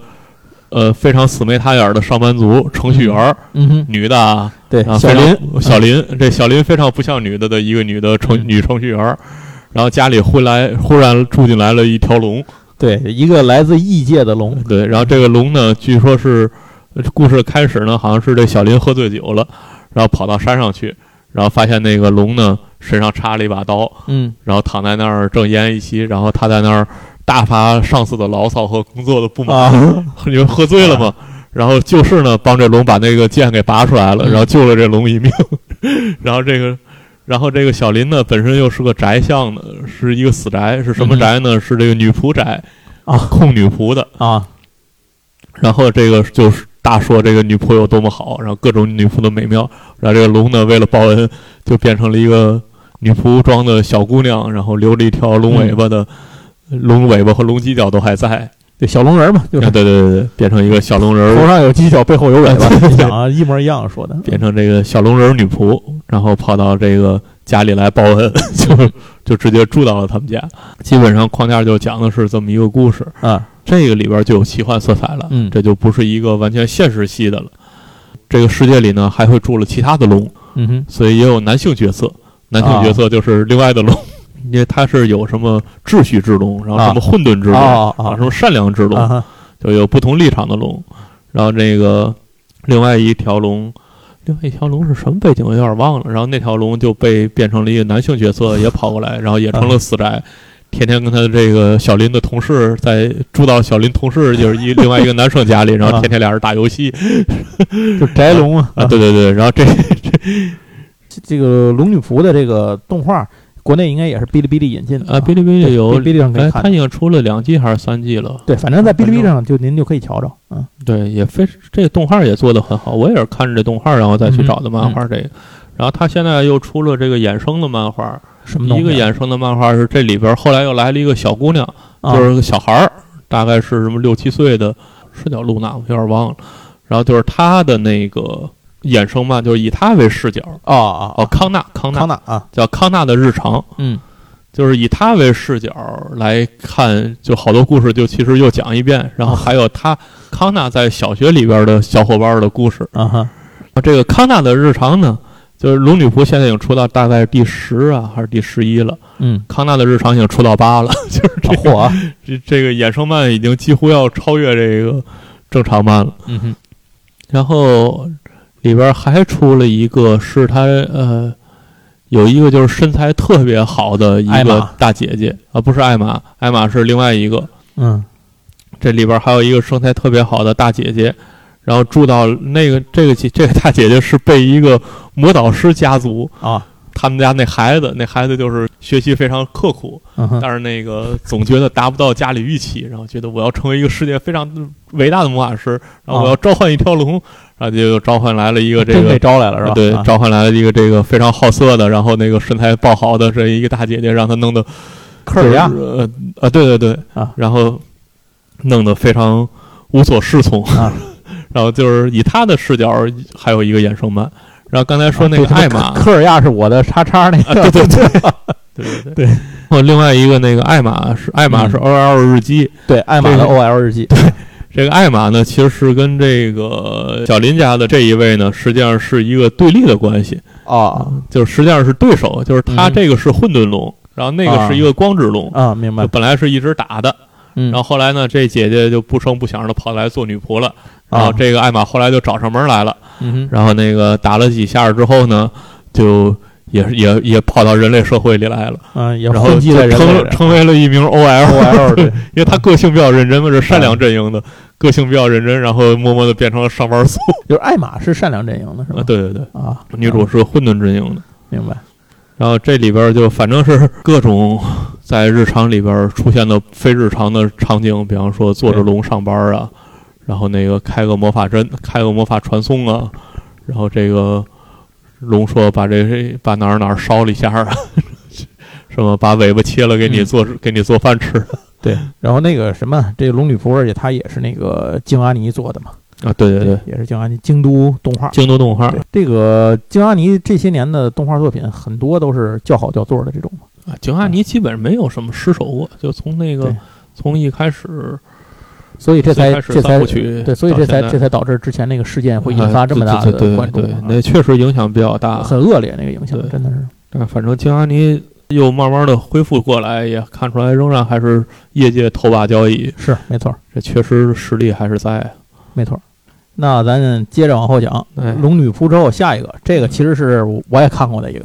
呃，非常死眉塌眼的上班族程序员，嗯。哼，女的啊，对，小林，小林，这小林非常不像女的的一个女的程女程序员，然后家里忽来忽然住进来了一条龙，对，一个来自异界的龙，对，然后这个龙呢，据说是故事开始呢，好像是这小林喝醉酒了，然后跑到山上去，然后发现那个龙呢身上插了一把刀，嗯，然后躺在那儿正奄奄一息，然后他在那儿。大发上司的牢骚和工作的不满，因为喝醉了嘛。然后就是呢，帮这龙把那个剑给拔出来了，然后救了这龙一命。然后这个，然后这个小林呢，本身又是个宅相的，是一个死宅，是什么宅呢？是这个女仆宅啊，控女仆的啊。然后这个就是大说这个女仆有多么好，然后各种女仆的美妙。然后这个龙呢，为了报恩，就变成了一个女仆装的小姑娘，然后留了一条龙尾巴的。龙尾巴和龙犄角都还在，对小龙人嘛，就是对对对对，变成一个小龙人，头上有犄角，背后有尾巴，讲啊一模一样说的，变成这个小龙人女仆，然后跑到这个家里来报恩，就就直接住到了他们家。基本上框架就讲的是这么一个故事啊，这个里边就有奇幻色彩了，嗯，这就不是一个完全现实系的了。这个世界里呢，还会住了其他的龙，嗯哼，所以也有男性角色，男性角色就是另外的龙。因为它是有什么秩序之龙，然后什么混沌之龙，啊，什么善良之龙，就有不同立场的龙。然后那个另外一条龙，另外一条龙是什么背景？我有点忘了。然后那条龙就被变成了一个男性角色，也跑过来，然后也成了死宅，天天跟他的这个小林的同事在住到小林同事就是一另外一个男生家里，然后天天俩人打游戏，就宅龙啊。啊，对对对。然后这 这这个龙女仆的这个动画。国内应该也是哔哩哔哩引进的啊，哔哩哔哩有，哔哩上可以看。它已经出了两季还是三季了？对，反正在哔哩哔哩上就您就可以瞧着。嗯，对，也非这个动画也做的很好，我也是看着这动画然后再去找的漫画这个。然后他现在又出了这个衍生的漫画，什么？一个衍生的漫画是这里边后来又来了一个小姑娘，就是个小孩儿，大概是什么六七岁的，是叫露娜，我有点忘了。然后就是他的那个。衍生漫就是以他为视角啊啊哦，康纳康纳康纳啊，叫康纳的日常，嗯，就是以他为视角来看，就好多故事就其实又讲一遍，然后还有他康纳在小学里边的小伙伴的故事啊哈。这个康纳的日常呢，就是龙女仆现在已经出到大概第十啊还是第十一了，嗯，康纳的日常已经出到八了，就是这火，这这个衍生漫已经几乎要超越这个正常漫了，嗯哼，然后。里边还出了一个，是他呃，有一个就是身材特别好的一个大姐姐啊，不是艾玛，艾玛是另外一个。嗯，这里边还有一个身材特别好的大姐姐，然后住到那个这个姐这个大姐姐是被一个魔导师家族啊。他们家那孩子，那孩子就是学习非常刻苦，但是那个总觉得达不到家里预期，然后觉得我要成为一个世界非常伟大的魔法师，然后我要召唤一条龙，然后就召唤来了一个这个招来了是吧？对，召唤来了一个这个非常好色的，然后那个身材爆好的这一个大姐姐，让她弄得科尔亚，呃啊，对对对。啊，然后弄得非常无所适从。啊，然后就是以他的视角，还有一个衍生漫。然后刚才说那个艾玛。科尔亚是我的叉叉那个，对对对对对对。哦，另外一个那个艾玛是艾玛是 O L 日记，对艾玛的 O L 日记。对，这个艾玛呢，其实是跟这个小林家的这一位呢，实际上是一个对立的关系。啊，就是实际上是对手，就是他这个是混沌龙，然后那个是一个光之龙。啊，明白。本来是一直打的，嗯，然后后来呢，这姐姐就不声不响的跑来做女仆了。然后啊，这个艾玛后来就找上门来了，嗯，然后那个打了几下之后呢，就也是也也跑到人类社会里来了，嗯，也然后就成成为了一名 OL。OL 对，因为他个性比较认真嘛，是善良阵营的，个性比较认真，然后默默的变成了上班族。就是艾玛是善良阵营的是啊，吧？对对对，啊，女主是混沌阵营的。明白，然后这里边就反正是 各种在日常里边出现的非日常的场景，比方说坐着龙上班啊，然后那个开个魔法针，开个魔法传送啊，然后这个龙说把这把哪儿哪儿烧了一下啊，什么把尾巴切了给你嗯做、给你做饭吃对。然后那个什么，这个龙女仆，而且她也是那个静阿尼做的嘛，啊，对对对，也是京阿尼京都动画。京都动画对，这个京阿尼这些年的动画作品很多都是叫好叫座的这种。啊，京阿尼基本上没有什么失手过，就从那个从一开始所以这才这才对，所以这才这才导致之前那个事件会引发这么大的关注那确实影响比较大。很恶劣那个影响，真的是。但反正京阿尼又慢慢的恢复过来，也看出来仍然还是业界头把交椅，是没错，这确实实力还是在。没错。那咱接着往后讲，哎龙女仆之后下一个，这个其实是我也看过的一个，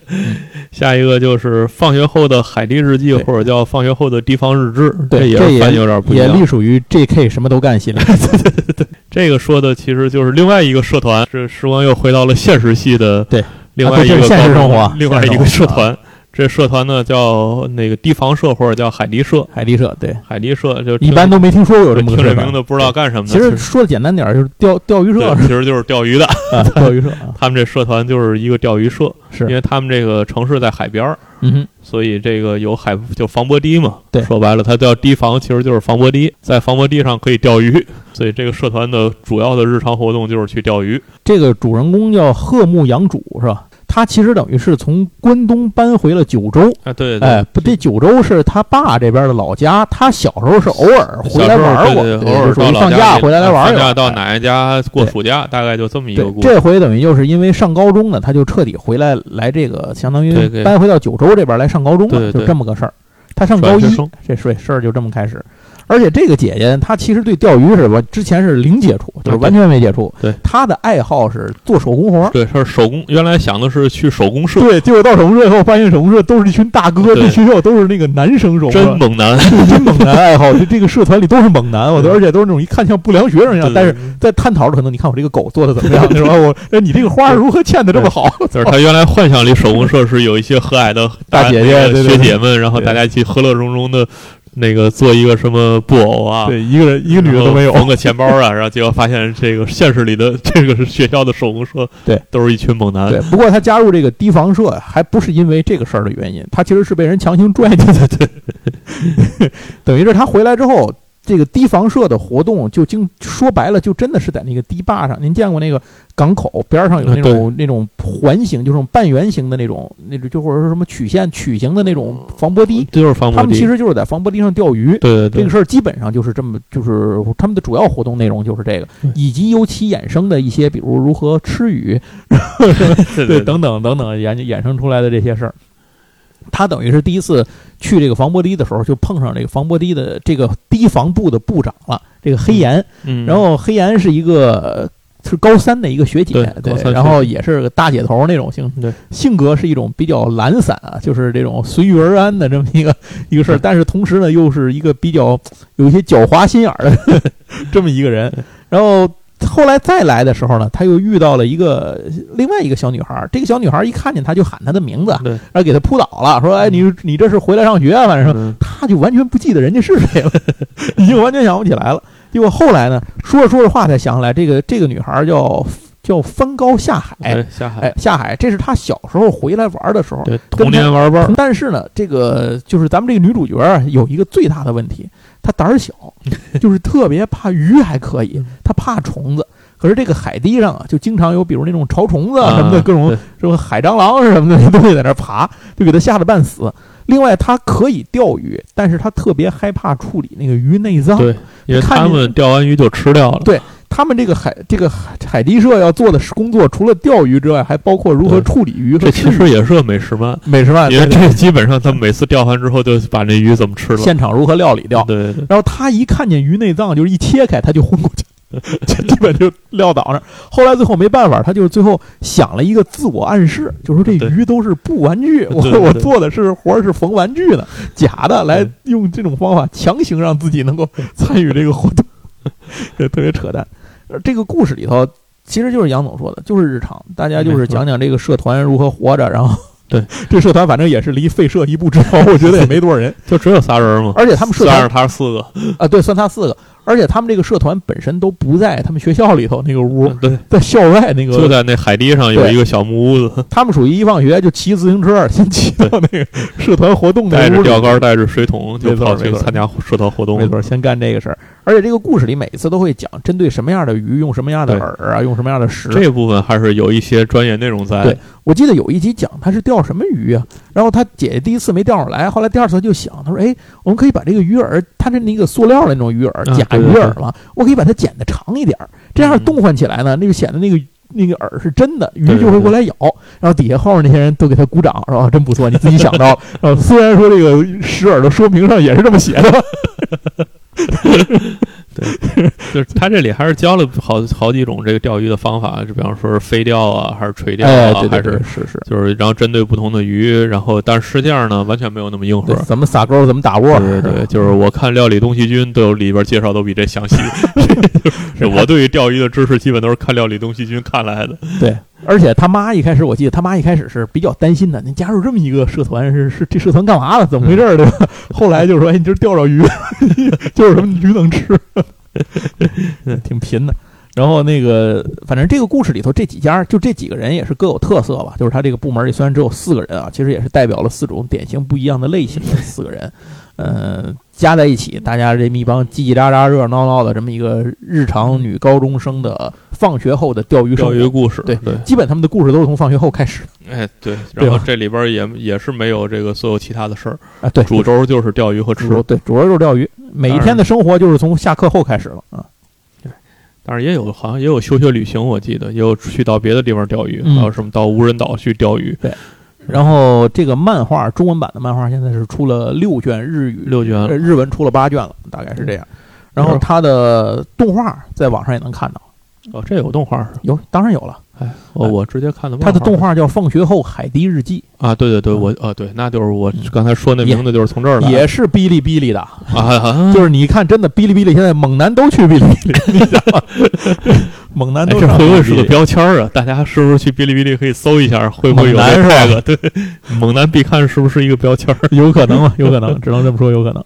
下一个就是放学后的海地日记，或者叫放学后的地方日志，对，这也是翻译有点不一也隶。属于 J.K. 什么都干系列。对这个说的其实就是另外一个社团，是时光又回到了现实系的对另外一个现实生活另外一个社团。这社团呢叫那个堤防社或者叫海堤社，海堤社对，海堤社就一般都没听说过有这么个社团。这名字不知道干什么的。其实说的简单点，就是钓钓鱼社，其实就是钓鱼的。啊，钓鱼社啊，他们这社团就是一个钓鱼社，因，为他们这个城市在海边儿，嗯哼，所以这个有海就防波堤嘛。对说白了，它叫堤防，其实就是防波堤，在防波堤上可以钓鱼。所以这个社团的主要的日常活动就是去钓鱼。这个主人公叫贺木阳主是吧？他其实等于是从关东搬回了九州，啊，对对哎，不，这九州是他爸这边的老家，他小时候是偶尔回来玩过，偶尔到老就属于放假回来来玩一玩。放假到哎奶奶家过暑假，大概就这么一个对，故事。这回等于就是因为上高中呢，他就彻底回来来这个，相当于搬回到九州这边来上高中了，就这么个事儿。他上高一这事事儿就这么开始。而且这个姐姐她其实对钓鱼是吧，之前是零接触，就是完全没接触。对她的爱好是做手工活儿。对，是手工。原来想的是去手工社，对，结果到手工社以后，发现手工社都是一群大哥，对这学校都是那个男生手工，真猛男。真猛男爱好，这这个社团里都是猛男，我都而且都是那种一看像不良学生一样，但是在探讨着可能你看我这个狗做的怎么样，是吧？我哎你这个花如何嵌的这么好？就是他原来幻想里手工社是有一些和蔼的大姐姐学姐们，然后大家一起和乐融融的，那个做一个什么布偶啊，对，一个人一个女的都没有。缝个钱包啊，然后结果发现这个现实里的这个是学校的手工社，对，都是一群猛男。对，不过他加入这个提防社还不是因为这个事儿的原因，他其实是被人强行拽进去的。对，等于是他回来之后，这个堤防社的活动就经说白了，就真的是在那个堤坝上。您见过那个港口边上有那种那种环形，就是半圆形的那种，那种就或者说什么曲线曲形的那种防波堤，就是防波堤。他们其实就是在防波堤上钓鱼。对对对这个，事儿基本上就是这么，就是他们的主要活动内容就是这个，以及由其衍生的一些，比如如何吃鱼，对对，等等等等衍衍生出来的这些事儿。他等于是第一次去这个防波堤的时候，就碰上这个防波堤的这个堤防部的部长了，这个黑岩。嗯，然后黑岩是一个呃是高三的一个学姐，对然后也是个大姐头那种性，对。性格是一种比较懒散啊，就是这种随遇而安的这么一个 一个事儿，但是同时呢，又是一个比较有一些狡猾心眼儿的 这么一个人。然后后来再来的时候呢，他又遇到了一个另外一个小女孩，这个小女孩一看见他就喊他的名字，对，然后给他扑倒了，说：“哎，你你这是回来上学啊？”反正嗯他就完全不记得人家是谁了，已经完全想不起来了。结果后来呢，说着说着话才想起来，这个这个女孩叫叫翻高下海，哎，下海哎，，下海，这是他小时候回来玩的时候。对，童年玩伴儿，但是呢，这个就是咱们这个女主角啊有一个最大的问题，她胆儿小，就是特别怕鱼，还可以，她怕虫子。可是这个海堤上啊，就经常有比如那种潮虫子啊什么的，啊各种对什么海蟑螂什么的那东西在那爬，就给她吓得半死。另外，她可以钓鱼，但是她特别害怕处理那个鱼内脏。对，因为他们钓完鱼就吃掉了。对他们这个海这个海海堤社要做的工作，除了钓鱼之外，还包括如何处理鱼。这其实也是个美食漫，美食漫，因为这基本上他们每次钓完之后，就把那鱼怎么吃了，现场如何料理掉。对对。然后他一看见鱼内脏，就是一切开，他就昏过去。就基本就撂倒那。后来最后没办法，他就最后想了一个自我暗示，就说这鱼都是布玩具，我我做的是活是缝玩具的，假的，来用这种方法强行让自己能够参与这个活动，这特别扯淡。这个故事里头其实就是杨总说的，就是日常，大家就是讲讲这个社团如何活着，然后对。这社团反正也是离废社一步之遥，我觉得也没多少人，就只有仨人嘛，而且他们社团是他四个。啊，对，算他四个。而且他们这个社团本身都不在他们学校里头那个屋，对，在校外那个，就在那海堤上有一个小木屋子。他们属于一放学就骑自行车，先骑到那个社团活动，带着钓竿，带着水桶，就跑去参加社团活动。没错，先干这个事儿。而且这个故事里每次都会讲，针对什么样的鱼用什么样的饵啊，用什么样的食。这部分还是有一些专业内容在。对，我记得有一集讲他是钓什么鱼啊，然后他姐姐第一次没钓上来，后来第二次他就想，他说：“哎，我们可以把这个鱼饵，它是那个塑料的那种鱼饵，假鱼饵嘛。”我可以把它剪得长一点儿，这样动换起来呢，那个显得那个那个饵是真的，鱼就会过来咬。然后底下后面那些人都给他鼓掌，是吧？真不错，你自己想到。呃，虽然说这个石饵的说明上也是这么写的。对，就是他这里还是教了好好几种这个钓鱼的方法，就比方说是飞钓啊，还是垂钓啊，还是是是，就是然后针对不同的鱼，然后但是实际上呢，完全没有那么硬核。怎么撒钩，怎么打窝？对对，就是我看料理东西君都有里边介绍都比这详细。我对于钓鱼的知识基本都是看料理东西君看来的。对。而且他妈一开始，我记得他妈一开始是比较担心的。你加入这么一个社团，是是这社团干嘛的？怎么回事？对吧？后来就说：“哎，你这钓着鱼，就是什么鱼能吃，挺贫的。”然后那个，反正这个故事里头这几家，就这几个人也是各有特色吧。就是他这个部门里虽然只有四个人啊，其实也是代表了四种典型不一样的类型的四个人。嗯，加在一起，大家这么一帮叽叽喳喳、热热闹闹的这么一个日常女高中生的放学后的钓鱼钓鱼故事，对对，基本他们的故事都是从放学后开始。哎，对，然后这里边也也是没有这个所有其他的事儿啊，对，主轴就是钓鱼和吃，对，主轴就是钓鱼，每一天的生活就是从下课后开始了啊。对，但是也有好像也有休学旅行，我记得也有去到别的地方钓鱼，还有什么到无人岛去钓鱼，对。然后这个漫画中文版的漫画现在是出了六卷日语，六卷日文出了八卷了，大概是这样。然后它的动画在网上也能看到。哦，这有动画？有，当然有了。哎，我我直接看的。他的动画叫《放学后海堤日记》啊，对对对，我啊对，那就是我刚才说那名字就是从这儿来，也是哔哩哔哩的啊，就是你看，真的哔哩哔哩现在猛男都去哔哩哔哩，猛男都这会不会是个标签啊？大家是不是去哔哩哔哩可以搜一下，会不会有这个？对，猛男必看是不是一个标签？有可能，有可能，只能这么说，有可能。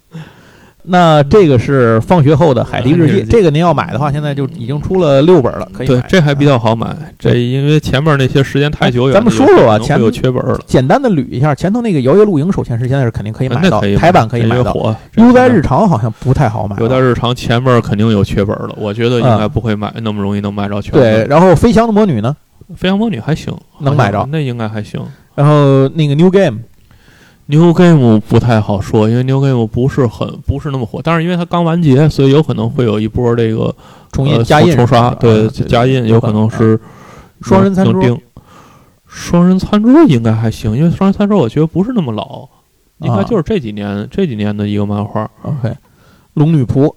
那这个是放学后的海底日记，这个您要买的话，现在就已经出了六本了，可以对，这还比较好买。这因为前面那些时间太久远，咱们说说吧，前有缺本了。简单的捋一下，前头那个摇曳露营手签是现在是肯定可以买到，台版可以买到。悠哉日常好像不太好买。悠哉日常前面肯定有缺本了，我觉得应该不会买那么容易能买着全。对，然后飞翔的魔女呢？飞翔魔女还行，能买着，那应该还行。然后那个 New Game。New Game 不太好说，因为 New Game 不是很不是那么火，但是因为它刚完结，所以有可能会有一波这个重印加印重刷，对加印有可能是双人餐桌。双人餐桌应该还行，因为双人餐桌我觉得不是那么老，应该就是这几年这几年的一个漫画。OK，龙女仆，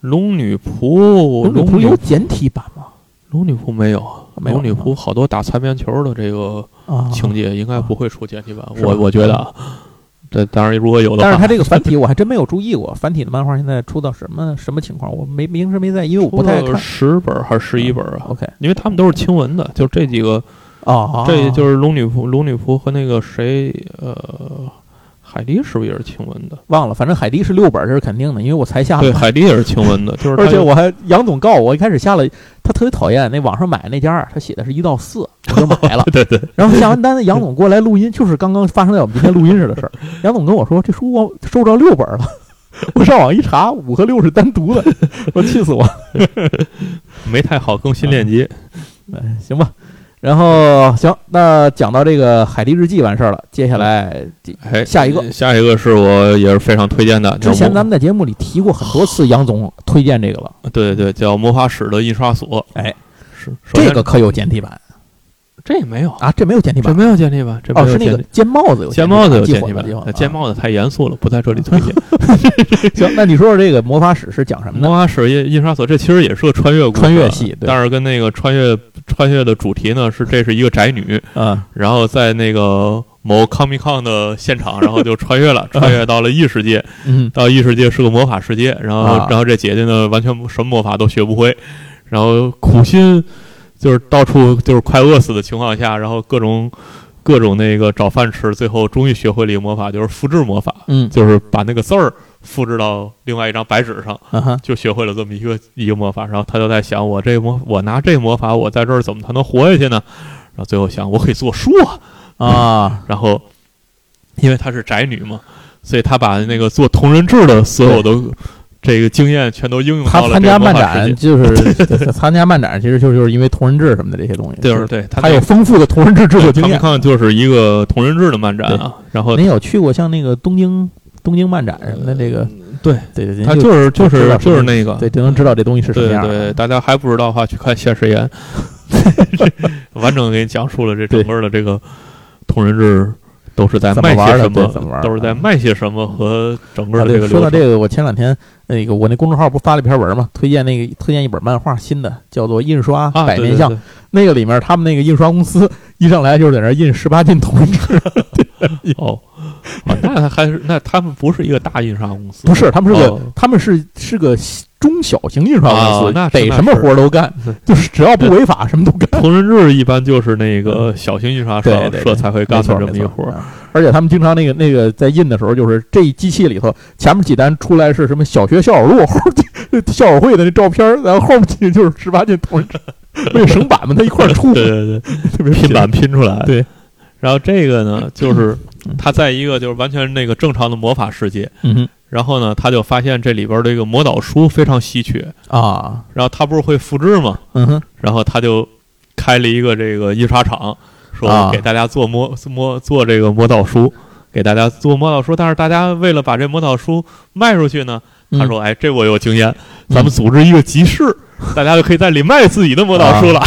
龙女仆，龙女仆有简体版吗？龙女仆没有，龙女仆好多打擦边球的这个。情节应该不会出简体版，我我觉得，对，当然如果有的，但是它这个繁体我还真没有注意过，繁体的漫画现在出到什么什么情况，我没平时没在，因为我不太看。十本还是十一本啊？OK，因为他们都是清文的，就这几个啊，这就是龙女仆，龙女仆和那个谁，呃。海迪是不是也是晴雯的？忘了，反正海迪是六本，这是肯定的，因为我才下。对，海迪也是晴雯的，就是而且我还杨总告我，一开始下了，他特别讨厌那网上买那家，他写的是一到四，我就买了。对对。然后下完单，杨总过来录音，就是刚刚发生在我们今天录音时的事儿。杨总跟我说，这书我收着六本了，我上网一查，五和六是单独的，我气死我。没太好更新链接，哎，行吧。然后行，那讲到这个《海蒂日记》完事儿了，接下来哎，下一个，下一个是我也是非常推荐的。之前咱们在节目里提过很多次，杨总推荐这个了。对对对，叫《魔法史的印刷所》。哎，是这个可有简体版？这也没有啊，这没有简体版，这没有简体版。这哦，是那个尖帽子有尖帽子有简体版，尖帽子太严肃了，不在这里推荐。行，那你说说这个魔法史是讲什么？魔法史印印刷所，这其实也是个穿越穿越戏，但是跟那个穿越穿越的主题呢是这是一个宅女，啊，然后在那个某 comicon 的现场，然后就穿越了，穿越到了异世界，嗯，到异世界是个魔法世界，然后然后这姐姐呢完全什么魔法都学不会，然后苦心。就是到处就是快饿死的情况下，然后各种各种那个找饭吃，最后终于学会了一个魔法，就是复制魔法。嗯，就是把那个字儿复制到另外一张白纸上，嗯就学会了这么一个一个魔法。然后他就在想，我这魔，我拿这魔法，我在这儿怎么才能活下去呢？然后最后想，我可以做书啊啊！然后因为她是宅女嘛，所以她把那个做同人志的所有的。这个经验全都应用到了。他 参加漫展就是参加漫展，其实就就是因为同人志什么的这些东西。就是对，他有丰富的同人志制作经验。看就是一个同人志的漫展啊。然后您有去过像那个东京东京漫展什么的这个？对对对，他就是就是就是那个，对，就能知道这东西是什么样。对，大家还不知道的话，去看《现实言》，完整给你讲述了这整个的这个同人志。都是在卖些什么？都是在卖些什么？和整个这个说到这个，我前两天那个我那公众号不发了一篇文嘛，推荐那个推荐一本漫画，新的叫做《印刷百面相》。那个里面他们那个印刷公司一上来就是在那印十八禁同人志。哦，那还是那他们不是一个大印刷公司？不是，他们是个他们是是个。中小型印刷公司，得什么活都干，就是只要不违法，什么都干。同人志一般就是那个小型印刷社社才会干的这么一活而且他们经常那个那个在印的时候，就是这机器里头前面几单出来是什么小学校友录、校友会的那照片，然后后面几就是十八禁同人志，为了省版嘛，他一块出，对 对对，特别拼版拼出来。对，然后这个呢，就是他在一个就是完全那个正常的魔法世界。嗯然后呢，他就发现这里边这个魔导书非常稀缺啊。然后他不是会复制吗？嗯哼。然后他就开了一个这个印刷厂，说给大家做魔魔做这个魔导书，给大家做魔导书。但是大家为了把这魔导书卖出去呢，他说：“哎，这我有经验，咱们组织一个集市。” 大家就可以在里卖自己的魔导书了，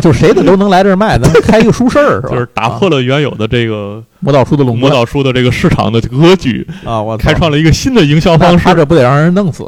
就谁的都能来这儿卖，咱开一个书市儿是吧？就是打破了原有的这个魔导书的垄魔导书的这个市场的格局啊！我开创了一个新的营销方式，他这不得让人弄死？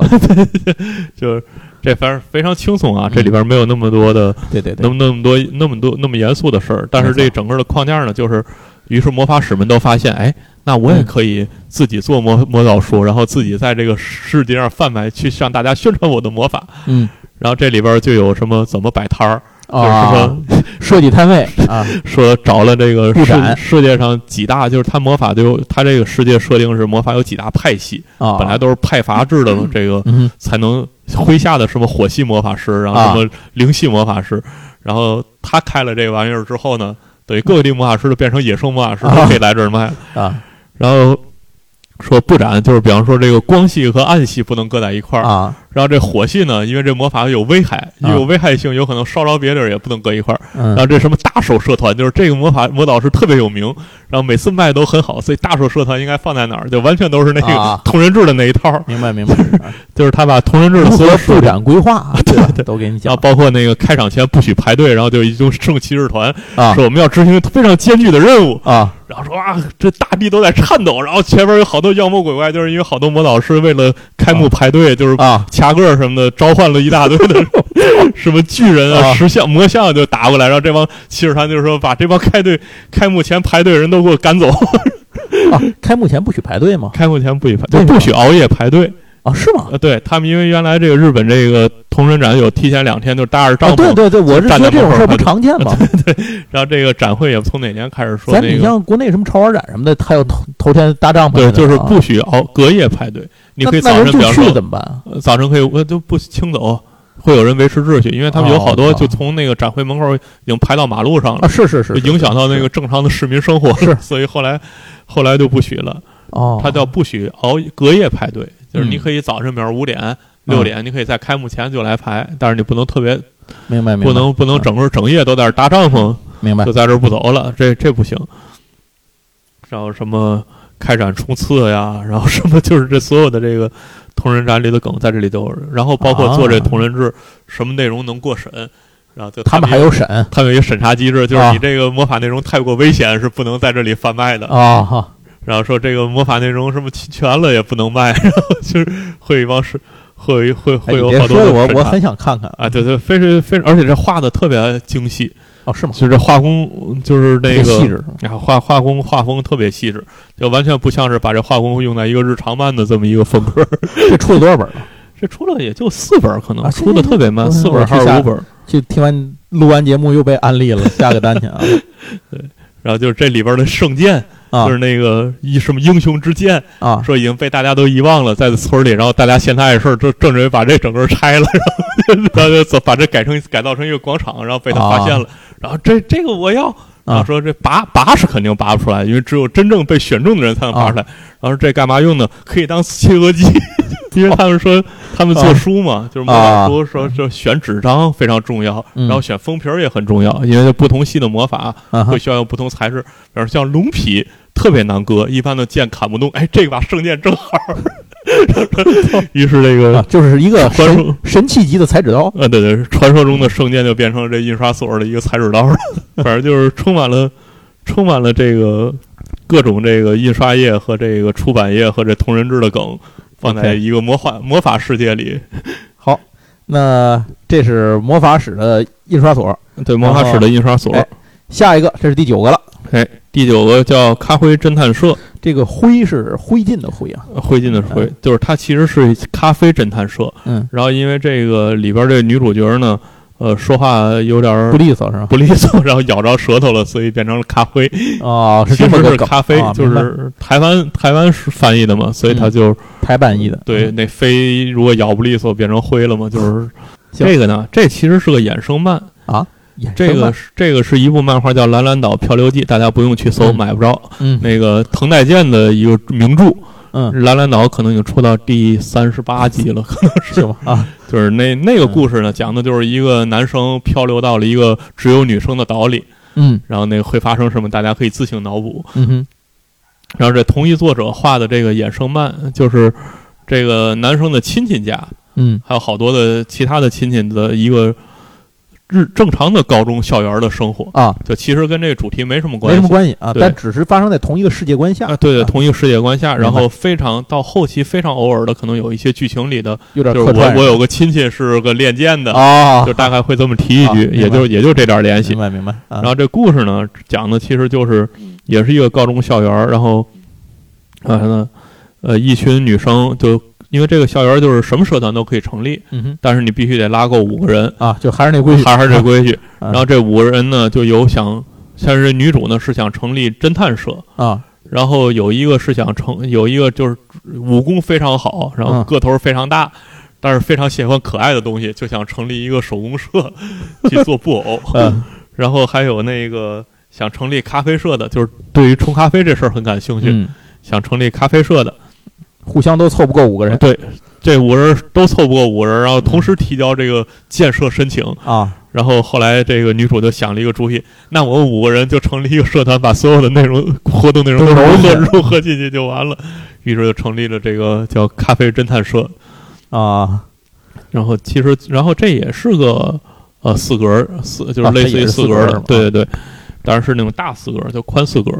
就是这反正非常轻松啊，这里边没有那么多的对对对，那么那么多那么多那么严肃的事儿，但是这整个的框架呢，就是于是魔法使们都发现，哎，那我也可以自己做魔魔导书，然后自己在这个世界上贩卖，去向大家宣传我的魔法，嗯。然后这里边就有什么怎么摆摊儿啊，设计摊位啊，说找了这个世世界上几大，就是他魔法就他这个世界设定是魔法有几大派系啊，本来都是派阀制的这个才能麾下的什么火系魔法师，然后什么灵系魔法师，然后他开了这个玩意儿之后呢，等于各地魔法师都变成野兽魔法师都可以来这儿卖啊，然后。说不斩，就是比方说这个光系和暗系不能搁在一块儿啊。然后这火系呢，因为这魔法有危害，有危害性，有可能烧着别地儿也不能搁一块儿。然后这什么大手社团，就是这个魔法魔导师特别有名，然后每次卖都很好，所以大手社团应该放在哪儿？就完全都是那个同人志的那一套。明白明白，就是他把同人志的所有布展规划，对对，都给你讲。包括那个开场前不许排队，然后就一种圣骑士团啊，说我们要执行非常艰巨的任务啊。然后说啊，这大地都在颤抖，然后前面有好多妖魔鬼怪，就是因为好多魔导师为了开幕排队，就是啊掐个什么的，召唤了一大堆的 什么巨人啊、石像、魔像就打过来，然后这帮骑士团就是说把这帮开队开幕前排队人都给我赶走。啊，开幕前不许排队吗？开幕前不许排，就不许熬夜排队。啊，是吗？呃，对他们，因为原来这个日本这个同人展有提前两天就搭着帐篷，对对对，我是觉得这种事儿不常见嘛。对对，然后这个展会也从哪年开始说？咱你像国内什么潮玩展什么的，还有头头天搭帐篷，对，就是不许熬隔夜排队。你可以早晨比方说怎么办？早晨可以我就不清走，会有人维持秩序，因为他们有好多就从那个展会门口已经排到马路上了，是是是，影响到那个正常的市民生活，是，所以后来后来就不许了。哦，他叫不许熬隔夜排队。就是你可以早晨，比如五点、六点，你可以在开幕前就来排，但是你不能特别，明白明白，不能不能整个整夜都在这搭帐篷明白。就。在这不走了，这这不行。然后什么开展冲刺呀，然后什么就是这所有的这个同人展里的梗在这里都有，然后包括做这啊。同人志，什么内容能过审，然后就他们还有审。他们有一个审查机制，就是啊。你这个魔法内容太过危险是不能在这里贩卖的。啊哈然后说这个魔法内容什么侵权了也不能卖，然后就是会有一帮是会会哎会有好多的审查说我我很想看看啊，对对，非是非，而且这画的特别精细，哦，是吗？就这画工就是那个细致然后画画工画风特别细致，就完全不像是把这画工用在一个日常漫的这么一个风格。这出了多少本了？这出了也就四本儿，可能、啊出的特别慢，四本还是五本儿。就听完录完节目又被安利了，下个单去啊 对然后就是这里边的圣剑，啊就是那个一什么英雄之剑，啊！说已经被大家都遗忘了，在村里，然后大家嫌他碍事儿，就正准备把这整个拆了，然后 他就走把这改成改造成一个广场，然后被他发现了，然后这这个我要。啊说这拔拔是肯定拔不出来，因为只有真正被选中的人才能拔出来。然后这干嘛用呢？可以当切割机，因为他们说他们做书嘛，就是魔法书说说选纸张非常重要，嗯。然后选封皮儿也很重要，因为不同系的魔法会需要用不同材质，比如像龙皮特别难割，一般的剑砍不动，哎，这把圣剑正好。于是这个啊，就是一个神神器级的裁纸刀呃，对对，传说中的圣剑就变成了这印刷所的一个裁纸刀了，反正就是充满了充满了这个各种这个印刷业和这个出版业和这同人志的梗，放在一个魔法魔法世界里。好，那这是魔法史的印刷所，对，魔法史的印刷所。哎下一个这是第九个了。哎，第九个叫咖啡侦探社，这个灰是灰烬的灰啊，灰烬的灰，就是它其实是咖啡侦探社。嗯，然后因为这个里边这女主角呢，呃，说话有点儿不利索是吧？不利索，然后咬着舌头了，所以变成了咖啡。哦，是这么个咖啡，就是台湾台湾是翻译的嘛，所以它就台版译的。对那飞如果咬不利索变成灰了嘛，就是 行这个呢，这其实是个衍生漫。啊，这个是这个是一部漫画叫《蓝蓝岛漂流记》，大家不用去搜，嗯买不着。嗯那个藤代健的一个名著，嗯，蓝蓝岛可能已经出到第三十八集了，可能是。吧？啊，就是那那个故事呢，讲的就是一个男生漂流到了一个只有女生的岛里，嗯。然后那个会发生什么，大家可以自行脑补。嗯哼，然后这同一作者画的这个衍生漫，就是这个男生的亲戚家，嗯。还有好多的其他的亲戚的一个日正常的高中校园的生活，啊，就其实跟这个主题没什么关系。没什么关系啊，但只是发生在同一个世界观下啊，对对，啊同一个世界观下，然后非常到后期非常偶尔的，可能有一些剧情里的，有点就是我我有个亲戚是个练剑的，啊，就大概会这么提一句，也就也就这点联系明。白明白。然然后这故事呢，讲的其实就是也是一个高中校园，然后啊呢，呃，一群女生就因为这个校园就是什么社团都可以成立，嗯哼但是你必须得拉够五个人，啊，就还是那规矩，还是这规矩。啊然后这五个人呢，就有想，像是女主呢是想成立侦探社，啊然后有一个是想成，有一个就是武功非常好，然后嗯个头非常大。但是非常喜欢可爱的东西，就想成立一个手工社 去做布偶。嗯然后还有那个想成立咖啡社的，就是对于冲咖啡这事儿很感兴趣，嗯，想成立咖啡社的。互相都凑不够五个人对，这五人都凑不够五人，然后同时提交这个建设申请。啊，然后后来这个女主就想了一个主意，那我们五个人就成立一个社团，把所有的内容活动内容都都融合融融合进去就完了。于是就成立了这个叫咖啡侦探社。啊，然后其实，然后这也是个呃四格四，就是啊类似于四格对对对。当然是那种大四格儿，就宽四格。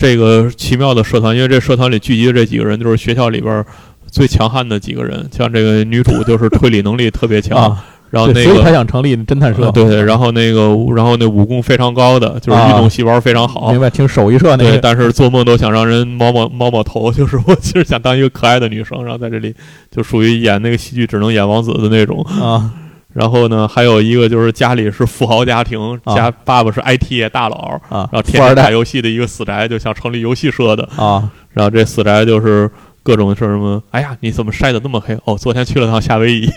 这个奇妙的社团，因为这社团里聚集的这几个人，就是学校里边最强悍的几个人。像这个女主就是推理能力特别强，啊，然后那个所以他个。想成立侦探社呃，对对，然后那个，然后那武功非常高的，就是啊运动细胞非常好，明白？听手艺社那对，个但是做梦都想让人摸摸摸摸头，就是我其实想当一个可爱的女生，然后在这里就属于演那个戏剧只能演王子的那种。啊然后呢，还有一个就是家里是富豪家庭，啊家爸爸是 IT 业大佬，啊，然后天天打游戏的一个死宅，就想成立游戏社的。啊然后这死宅就是各种是什么？哎呀，你怎么晒得那么黑？哦，昨天去了趟夏威夷。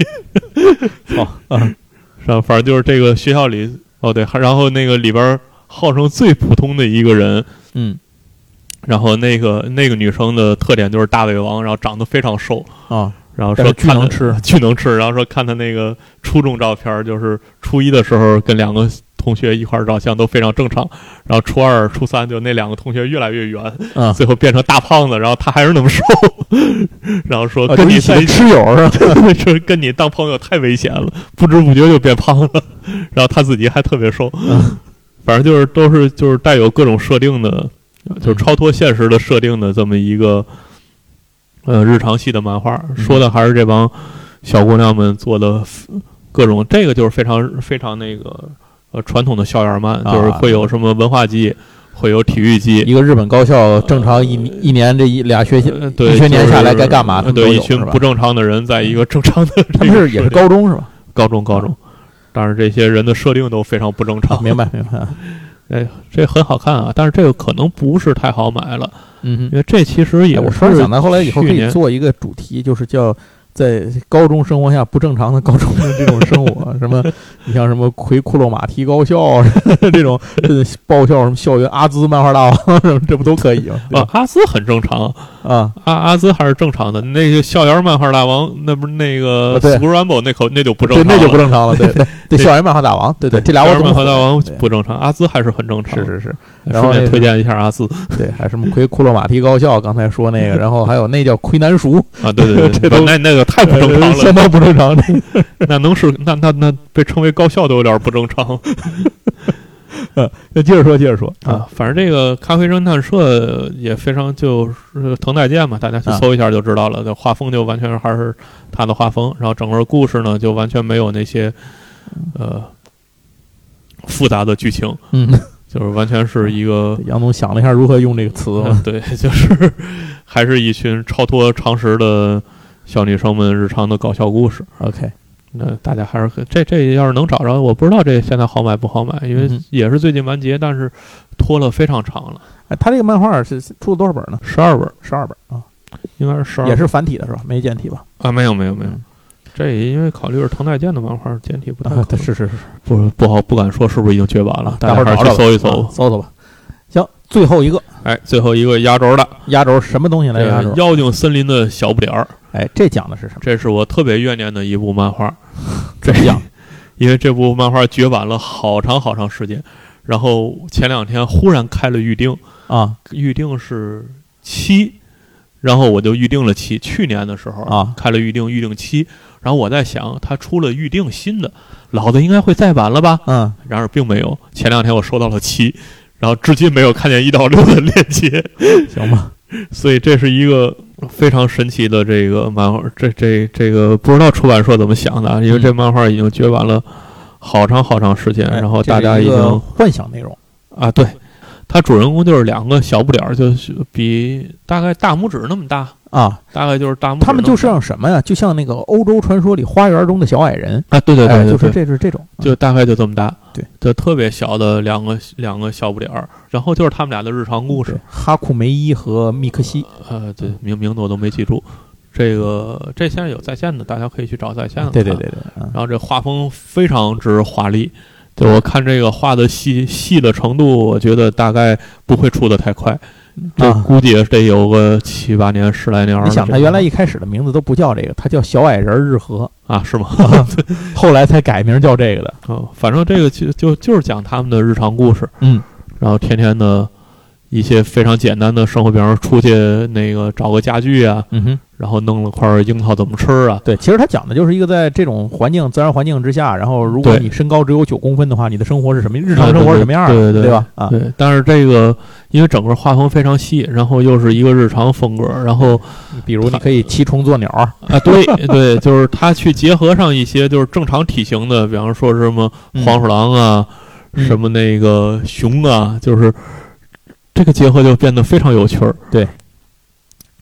哦嗯然后反正就是这个学校里，哦对，然后那个里边号称最普通的一个人，嗯然后那个那个女生的特点就是大胃王，然后长得非常瘦，啊然后说巨能吃 巨能吃，然后说看他那个初中照片，就是初一的时候跟两个同学一块儿照相都非常正常。然后初二、初三就那两个同学越来越圆，啊，最后变成大胖子，然后他还是那么瘦，然后说啊跟你一起吃友是吧？说跟你当朋友太危险了，不知不觉就变胖了，然后他自己还特别瘦，嗯反正就是都是就是带有各种设定的，就是超脱现实的设定的这么一个呃日常系的漫画，嗯说的还是这帮小姑娘们做的各种，这个就是非常非常那个呃传统的校园漫，啊就是会有什么文化季，会有体育季。一个日本高校正常一一年这一俩学期呃对，一学年下来该干嘛对，一群不正常的人在一个正常的他们是也是高中是吧？高中高中，但是这些人的设定都非常不正常。啊明白明白，哎，这很好看啊，但是这个可能不是太好买了，嗯哼因。为这其实也哎我是突然想到，后来以后可以做一个主题，就是叫在高中生活下不正常的高中的这种生活，什么你像什么魁库洛马蹄高校这种呃爆笑什么校园阿兹漫画大王，什么这不都可以吗？啊阿兹很正常，啊，阿阿兹还是正常的。那个校园漫画大王，那不是那个啊对。School Rumble 那口那就不正，常了，那就不正常了，对对 对，校园漫画大王，对对，这俩我校园漫画大王不正常，阿兹还是很正常。是是是，顺便推荐一下阿兹。对，还什么魁库洛马蹄高校，刚才说那个，然后还有那叫魁南熟，啊，对对这对，都不那那个太不正常了，呃相当不正常，这 个那能是那那那被称为高校都有点不正常 那接着说，接着说啊。反正这个咖啡侦探社也非常就是藤代健嘛，大家去啊搜一下就知道了。这画风就完全还是他的画风，然后整个故事呢就完全没有那些呃复杂的剧情，嗯，就是完全是一个。杨总想了一下如何用这个词嗯，对，就是还是一群超脱常识的小女生们日常的搞笑故事。，OK，那大家还是可这这要是能找着，我不知道这现在好买不好买，因为也是最近完结，但是拖了非常长了，哎，他这个漫画是出了多少本呢？十二本，十二本啊，应该是十二，也是繁体的是吧？没简体吧？啊，没有没有没有嗯，这因为考虑是藤代健的漫画，简体不太 啊，是是是，不不好不敢说是不是已经绝版了，大家还是找找吧去搜一搜啊。搜搜吧。行，最后一个哎，最后一个压轴的，压轴什么东西来这个压轴？妖精森林的小不点儿，哎，这讲的是什么？这是我特别怨念的一部漫画，怎么讲？因为这部漫画绝版了好长好长时间，然后前两天忽然开了预定，啊预定是七，然后我就预定了七。去年的时候啊开了预定，预定七，然后我在想，他出了预定新的，老的应该会再版了吧？嗯，然而并没有。前两天我收到了七，然后至今没有看见一到六的链接，行吧。所以这是一个非常神奇的这个漫画。这这这个不知道出版社怎么想的啊，因为这漫画已经绝版了好长好长时间，哎然后大家已经幻想内容啊，对，它主人公就是两个小不点儿，就是比大概大拇指那么大，啊，大概就是大。他们就像什么呀？就像那个欧洲传说里花园中的小矮人，啊，对对对就是，这是这种，就大概就这么大，对，就特别小的两个两个小不点儿，然后就是他们俩的日常故事，哈库梅伊和密克西，呃，对，名名字我都没记住。这个这现在有在线的，大家可以去找在线的。对对对。对，嗯然后这画风非常之华丽，对我看这个画的细细的程度，我觉得大概不会出的太快，这啊，估计也得有个七八年、十来年。你想，他原来一开始的名字都不叫这个，他叫小矮人日和，啊，是吗？后来才改名叫这个的。嗯，反正这个就就就是讲他们的日常故事，嗯，然后天天的一些非常简单的生活，比方说出去那个找个家具啊，嗯哼，然后弄了块樱桃怎么吃啊，对，其实他讲的就是一个在这种环境、自然环境之下，然后如果你身高只有九公分的话，你的生活是什么？日常生活是什么样的？对对对吧？啊，对，但是这个因为整个画风非常细，然后又是一个日常风格，然后比如你可以骑虫做鸟，啊，对 对，就是他去结合上一些就是正常体型的，比方说什么嗯黄鼠狼啊，嗯什么那个熊啊，就是这个结合就变得非常有趣儿。对，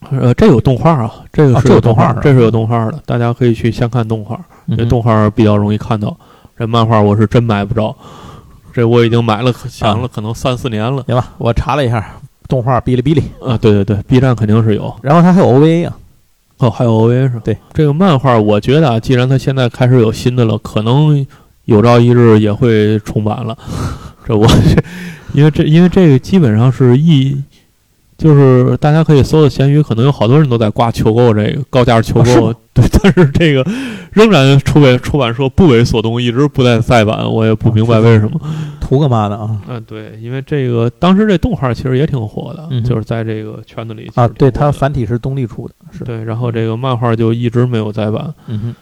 呃，这有动画啊，这个是有动动画这是有动画的，大家可以去先看动画，因为嗯动画比较容易看到。这漫画我是真买不着，这我已经买了，想了可能三四年了行吧？我查了一下，动画哔哩哔哩，啊。对对对，B 站肯定是有。然后它还有 OVA 啊，哦，还有 OVA 是吧？对，这个漫画，我觉得啊，既然它现在开始有新的了，可能有朝一日也会重版了。这我 因为这因为这个基本上是一就是大家可以搜搜闲鱼，可能有好多人都在挂求购这个高价求购，对，但是这个仍然出为出版社不为所动，一直不再再版，我也不明白为什么。图个嘛的啊？嗯，对，因为这个当时这动画其实也挺火的，嗯就是在这个圈子里啊，对，它它繁体是东立出的，是，对，然后这个漫画就一直没有再版。嗯哼。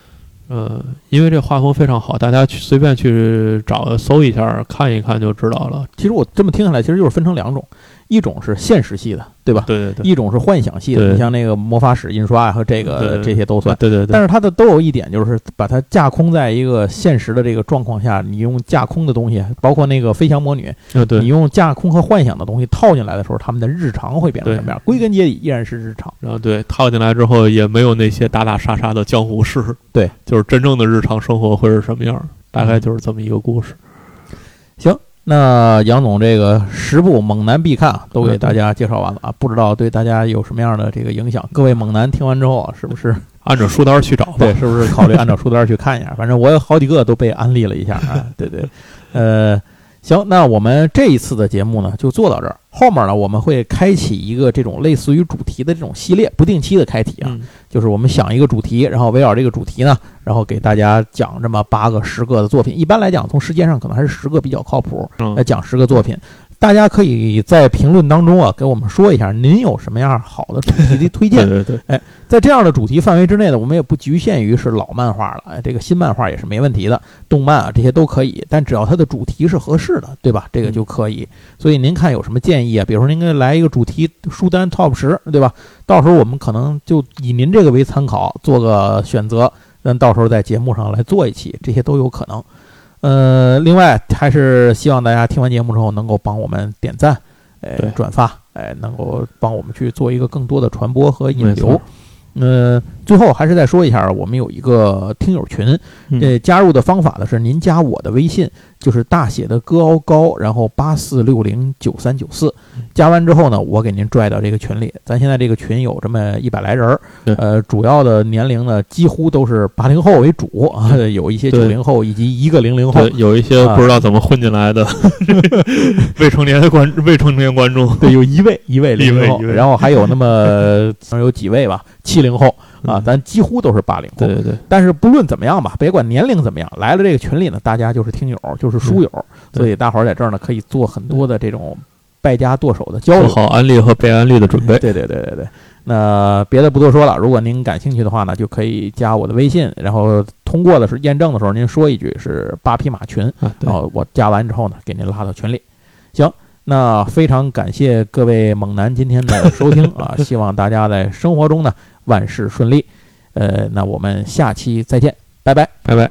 呃，因为这画风非常好，大家去随便去找搜一下看一看就知道了。其实我这么听下来，其实就是分成两种，一种是现实系的，对吧？对对对，一种是幻想系的，你像那个魔法史印刷和这个这些都算。对对对，但是它的都有一点，就是把它架空在一个现实的这个状况下，你用架空的东西，包括那个飞翔魔女，你，用架空和幻想的东西套进来的时候，他们的日常会变成什么样？归根结底依然是日常。然后对套进来之后也没有那些打打杀杀的江湖事，对，就是真正的日常生活会是什么样，大概就是这么一个故事。那杨总这个十部猛男必看啊，都给大家介绍完了啊，不知道对大家有什么样的这个影响？各位猛男听完之后啊，是不是 按照书单去找吧。对，是不是考虑按照书单去看一下？反正我有好几个都被安利了一下啊，对对，呃，行，那我们这一次的节目呢就做到这儿，后面呢我们会开启一个这种类似于主题的这种系列，不定期的开题啊，嗯，就是我们想一个主题，然后围绕这个主题呢，然后给大家讲这么八个、十个的作品。一般来讲，从时间上可能还是十个比较靠谱，嗯来讲十个作品。大家可以在评论当中啊，给我们说一下您有什么样好的主题的推荐。对对对，在这样的主题范围之内呢，我们也不局限于是老漫画了，哎，这个新漫画也是没问题的，动漫啊这些都可以，但只要它的主题是合适的，对吧？这个就可以。所以您看有什么建议啊？比如说您给来一个主题书单 top 十，对吧？到时候我们可能就以您这个为参考做个选择，咱到时候在节目上来做一期，这些都有可能。呃，另外还是希望大家听完节目之后能够帮我们点赞，哎对，转发，哎，能够帮我们去做一个更多的传播和引流嗯。呃，最后还是再说一下，我们有一个听友群，嗯。这加入的方法呢是您加我的微信，就是大写的歌敖高，然后八四六零九三九四，加完之后呢，我给您拽到这个群里。咱现在这个群有这么一百来人儿，呃，主要的年龄呢几乎都是八零后为主啊，有一些九零后以及一个零零后，，有一些啊不知道怎么混进来的 未成年的观未成年观众，对，有一位一位零零后，然后还有那么 有几位吧，七零后啊，嗯咱几乎都是八零后对。对对，但是不论怎么样吧，别管年龄怎么样，来了这个群里呢，大家就是听友，就是书友，所以大伙儿在这儿呢可以做很多的这种败家剁手的交流做流。好安利和被安利的准备。对对对对对。那别的不多说了，如果您感兴趣的话呢，就可以加我的微信，然后通过的是验证的时候，您说一句是八匹马群，啊，然，后我加完之后呢，给您拉到群里。行，那非常感谢各位猛男今天的收听 啊，希望大家在生活中呢万事顺利。呃，那我们下期再见，拜拜。拜拜。